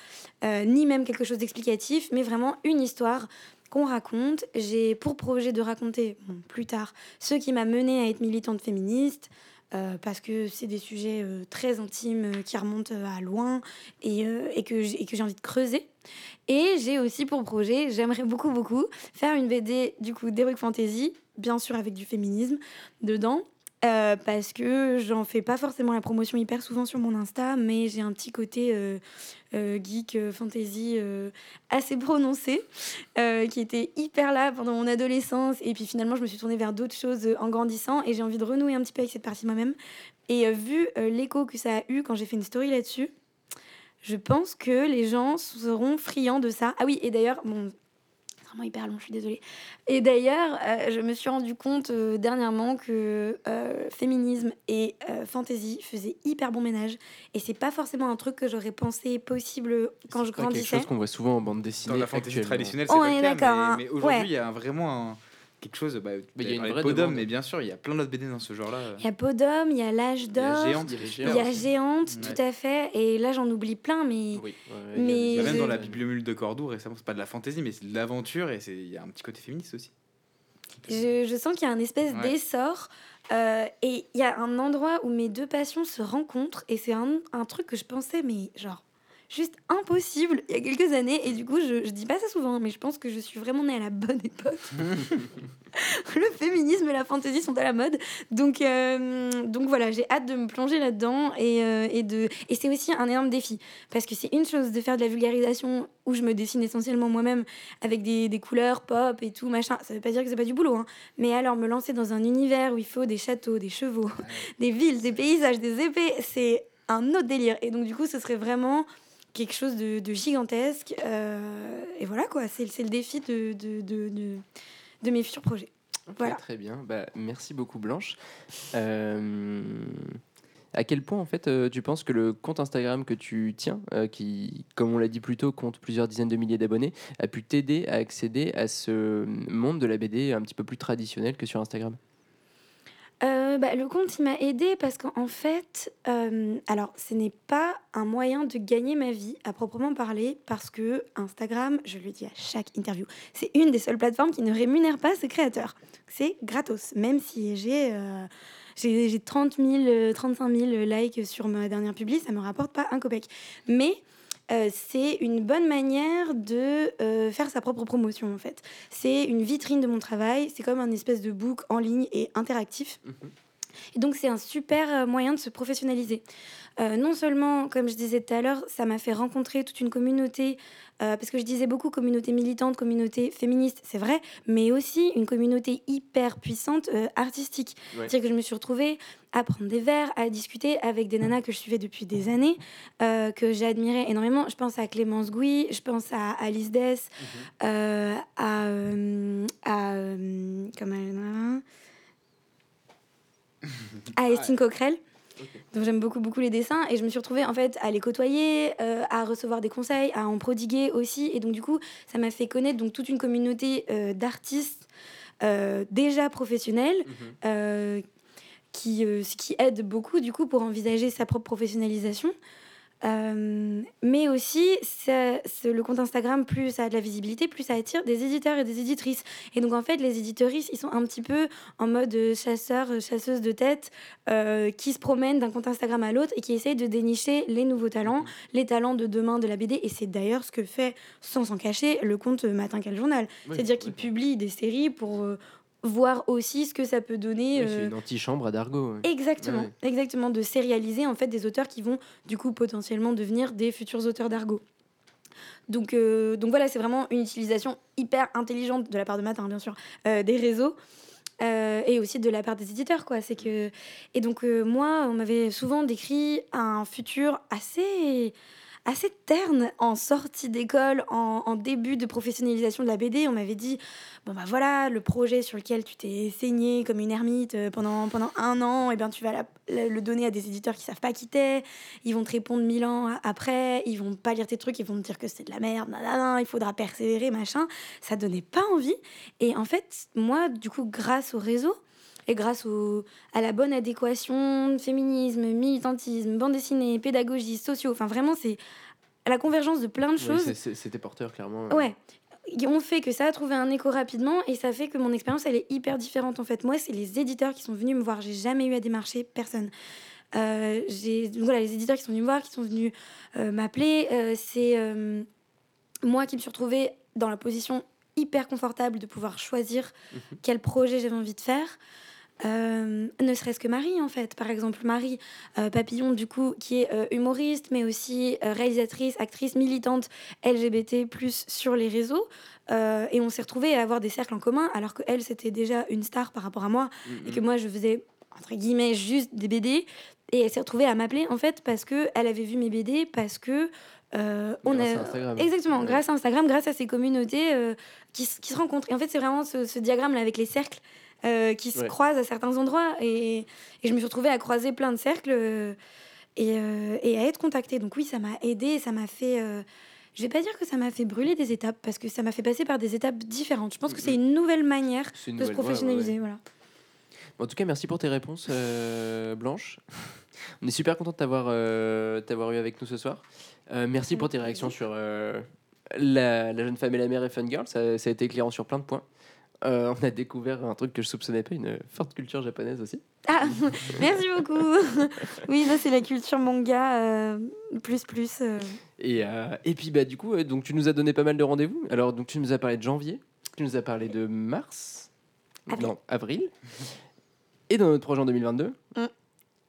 ni même quelque chose d'explicatif, mais vraiment une histoire qu'on raconte. J'ai pour projet de raconter bon, plus tard ce qui m'a mené à être militante féministe, euh, parce que c'est des sujets euh, très intimes euh, qui remontent à loin et, et que j'ai envie de creuser. Et j'ai aussi pour projet, j'aimerais beaucoup, beaucoup, faire une BD du coup d'Heroic Fantasy, bien sûr avec du féminisme dedans. parce que j'en fais pas forcément la promotion hyper souvent sur mon Insta, mais j'ai un petit côté geek, euh, fantasy euh, assez prononcé, euh, qui était hyper là pendant mon adolescence. Et puis finalement, je me suis tournée vers d'autres choses euh, en grandissant et j'ai envie de renouer un petit peu avec cette partie moi-même. Et euh, vu euh, l'écho que ça a eu quand j'ai fait une story là-dessus, je pense que les gens seront friands de ça. Ah oui, et d'ailleurs, bon, vraiment hyper long, je suis désolée. Et d'ailleurs, euh, je me suis rendu compte euh, dernièrement que euh, féminisme et euh, fantasy faisaient hyper bon ménage. Et c'est pas forcément un truc que j'aurais pensé possible quand je C'est pas quelque grandissais. chose qu'on voit souvent en bande dessinée. Dans la fantasy traditionnelle, On c'est pas est le cas, d'accord, mais, hein. mais aujourd'hui, Ouais. il y a vraiment un- quelque chose. Bah, Mais il y a une vraie Podum, demande. mais bien sûr, il y a plein d'autres BD dans ce genre-là. Il y a Podum, il y a l'âge d'or, Géante, il y a Géante. Ouais. tout à fait. Et là, j'en oublie plein, mais Oui, ouais, Mais- a- même je- dans la Bibliomule de Cordoue récemment, c'est pas de la fantaisie, mais c'est de l'aventure et c'est- il y a un petit côté féministe aussi. je, je sens qu'il y a un espèce Ouais. d'essor. euh, et il y a un endroit où mes deux passions se rencontrent. Et c'est un, un truc que je pensais, mais genre, juste impossible il y a quelques années. Et du coup, je, je dis pas ça souvent, mais je pense que je suis vraiment née à la bonne époque. le féminisme et la fantaisie sont à la mode. Donc, euh, donc voilà, j'ai hâte de me plonger là-dedans. Et, euh, et, de... et c'est aussi un énorme défi. Parce que c'est une chose de faire de la vulgarisation où je me dessine essentiellement moi-même avec des, des couleurs pop et tout, machin. Ça veut pas dire que c'est pas du boulot. Hein. Mais alors, me lancer dans un univers où il faut des châteaux, des chevaux, des villes, des paysages, des épées, c'est un autre délire. Et donc, du coup, ce serait vraiment quelque chose de, de gigantesque. Euh, et voilà, quoi. C'est le défi de, de, de, mes futurs projets. Voilà. Très bien. Bah, merci beaucoup, Blanche. Euh, à quel point, en fait, euh, tu penses que le compte Instagram que tu tiens, qui, comme on l'a dit plus tôt, compte plusieurs dizaines de milliers d'abonnés, a pu t'aider à accéder à ce monde de la BD un petit peu plus traditionnel que sur Instagram? Euh, bah, le compte, il m'a aidé parce qu'en fait, euh, alors ce n'est pas un moyen de gagner ma vie à proprement parler parce que Instagram, je le dis à chaque interview, c'est une des seules plateformes qui ne rémunère pas ses créateurs. C'est gratos, même si j'ai euh, j'ai j'ai 30 000, euh, 35 000 likes sur ma dernière publi, ça me rapporte pas un copec. Mais euh, c'est une bonne manière de euh, faire sa propre promotion en fait. C'est une vitrine de mon travail, c'est comme un espèce de book en ligne et interactif. Et donc c'est un super euh, moyen de se professionnaliser. Euh, non seulement, comme je disais tout à l'heure, ça m'a fait rencontrer toute une communauté, euh, parce que je disais beaucoup communauté militante, communauté féministe, c'est vrai, mais aussi une communauté hyper puissante euh, artistique. Ouais. C'est-à-dire que je me suis retrouvée à prendre des verres, à discuter avec des nanas que je suivais depuis des années, euh, que j'admirais énormément. Je pense à Clémence Gouy, je pense à Alice Dess, euh, à... à comment elle- à Estine Coquerel. Donc j'aime beaucoup beaucoup les dessins et je me suis retrouvée en fait à les côtoyer, euh, à recevoir des conseils, à en prodiguer aussi et donc du coup ça m'a fait connaître donc toute une communauté euh, d'artistes euh, déjà professionnels Mhm. qui, ce qui aide beaucoup du coup pour envisager sa propre professionnalisation. Euh, mais aussi, ça- c'est- le compte Instagram, plus ça a de la visibilité, plus ça attire des éditeurs et des éditrices. Et donc, en fait, les éditeuristes, ils sont un petit peu en mode chasseur, chasseuse de tête, euh, qui se promènent d'un compte Instagram à l'autre et qui essayent de dénicher les nouveaux talents, les talents de demain de la BD. Et c'est d'ailleurs ce que fait, sans s'en cacher, le compte Matin Quel Journal. Oui, C'est-à-dire qu'il ouais. publie des séries pour euh, voir aussi ce que ça peut donner. Oui, c'est euh, une antichambre à Dargo. ouais. Exactement, Ouais. exactement, de sérialiser en fait des auteurs qui vont du coup potentiellement devenir des futurs auteurs d'argot. Donc, euh, donc voilà, c'est vraiment une utilisation hyper intelligente de la part de Matin, bien sûr, euh, des réseaux. euh, et aussi de la part des éditeurs quoi c'est que et donc moi on m'avait souvent décrit un futur assez assez terne en sortie d'école en, début de professionnalisation de la BD on m'avait dit bon bah voilà le projet sur lequel tu t'es saigné comme une ermite euh, pendant, pendant un an. Et bien tu vas le donner à des éditeurs qui savent pas qui t'es. Ils vont te répondre mille ans après. Ils vont pas lire tes trucs. Ils vont te dire que c'est de la merde. Il faudra persévérer machin. Ça donnait pas envie. Et en fait moi du coup grâce au réseau et grâce au, à la bonne adéquation féminisme militantisme bande dessinée pédagogie sociaux enfin vraiment c'est la convergence de plein de choses C'était porteur, clairement. Ouais. Ont fait que ça a trouvé un écho rapidement et ça fait que mon expérience elle est hyper différente en fait. Moi, c'est les éditeurs qui sont venus me voir. J'ai jamais eu à démarcher personne. Euh, j'ai voilà les éditeurs qui sont venus me voir, qui sont venus euh, m'appeler. Euh, c'est moi qui me suis retrouvée dans la position hyper confortable de pouvoir choisir Mhm. quel projet j'avais envie de faire. Euh, ne serait-ce que Marie en fait par exemple Marie euh, Papillon du coup qui est euh, humoriste mais aussi réalisatrice actrice militante LGBT plus sur les réseaux et on s'est retrouvés à avoir des cercles en commun alors que elle c'était déjà une star par rapport à moi Mhm. et que moi je faisais entre guillemets juste des BD et elle s'est retrouvée à m'appeler en fait parce que elle avait vu mes BD parce que euh, on Grâce a à Instagram. exactement Ouais. grâce à Instagram grâce à ces communautés euh, qui, se rencontrent et en fait c'est vraiment ce, ce diagramme là avec les cercles euh, qui se Ouais. croisent à certains endroits et, et je me suis retrouvée à croiser plein de cercles euh, et, euh, et à être contactée donc oui ça m'a aidé ça m'a fait euh, je vais pas dire que ça m'a fait brûler des étapes parce que ça m'a fait passer par des étapes différentes je pense que c'est une nouvelle manière une de se ouais, ouais. professionnaliser voilà En tout cas, merci pour tes réponses, Blanche. On est super content de t'avoir eu avec nous ce soir. Merci pour tes réactions sur la, la jeune femme et la mère et Fun Girl. Ça, ça a été éclairant sur plein de points. Euh, on a découvert un truc que je soupçonnais pas, une forte culture japonaise aussi. Ah, merci beaucoup. oui, là, c'est la culture manga euh, plus plus. euh. Et, euh, et puis, bah, du coup, euh, donc, tu nous as donné pas mal de rendez-vous. Alors, donc, tu nous as parlé de janvier, tu nous as parlé de mars, Avril. non, avril, et d'un autre projet en 2022, Mm.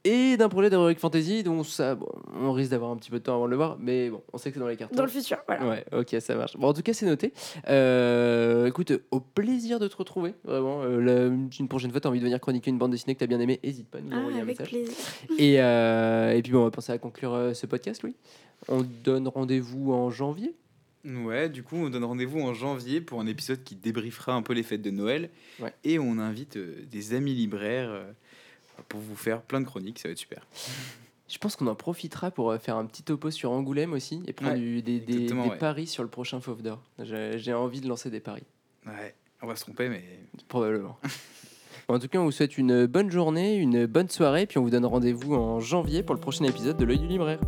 Et d'un projet d'Heroic Fantasy dont ça, bon, on risque d'avoir un petit peu de temps avant de le voir, mais bon, on sait que c'est dans les cartons. Dans le futur, voilà. Ouais, ok, ça marche. Bon, en tout cas, c'est noté. Euh, écoute, au plaisir de te retrouver, vraiment. Euh, la- une prochaine fois, tu as envie de venir chroniquer une bande dessinée que tu as bien aimée, hésite pas à nous Ah, envoyer un avec message. plaisir. Et, euh, et puis, bon, on va penser à conclure euh, ce podcast, Louis. On donne rendez-vous en janvier. Ouais, du coup, on donne rendez-vous en janvier pour un épisode qui débriefera un peu les fêtes de Noël. Ouais. Et on invite euh, des amis libraires euh, pour vous faire plein de chroniques, ça va être super. Je pense qu'on en profitera pour euh, faire un petit topo sur Angoulême aussi et prendre Ouais, du- des, des- exactement, des ouais. paris sur le prochain Fauve d'Or. J'ai j'ai envie de lancer des paris, Ouais, on va se tromper, mais probablement. En tout cas, on vous souhaite une bonne journée, une bonne soirée, puis on vous donne rendez-vous en janvier pour le prochain épisode de l'œil du libraire.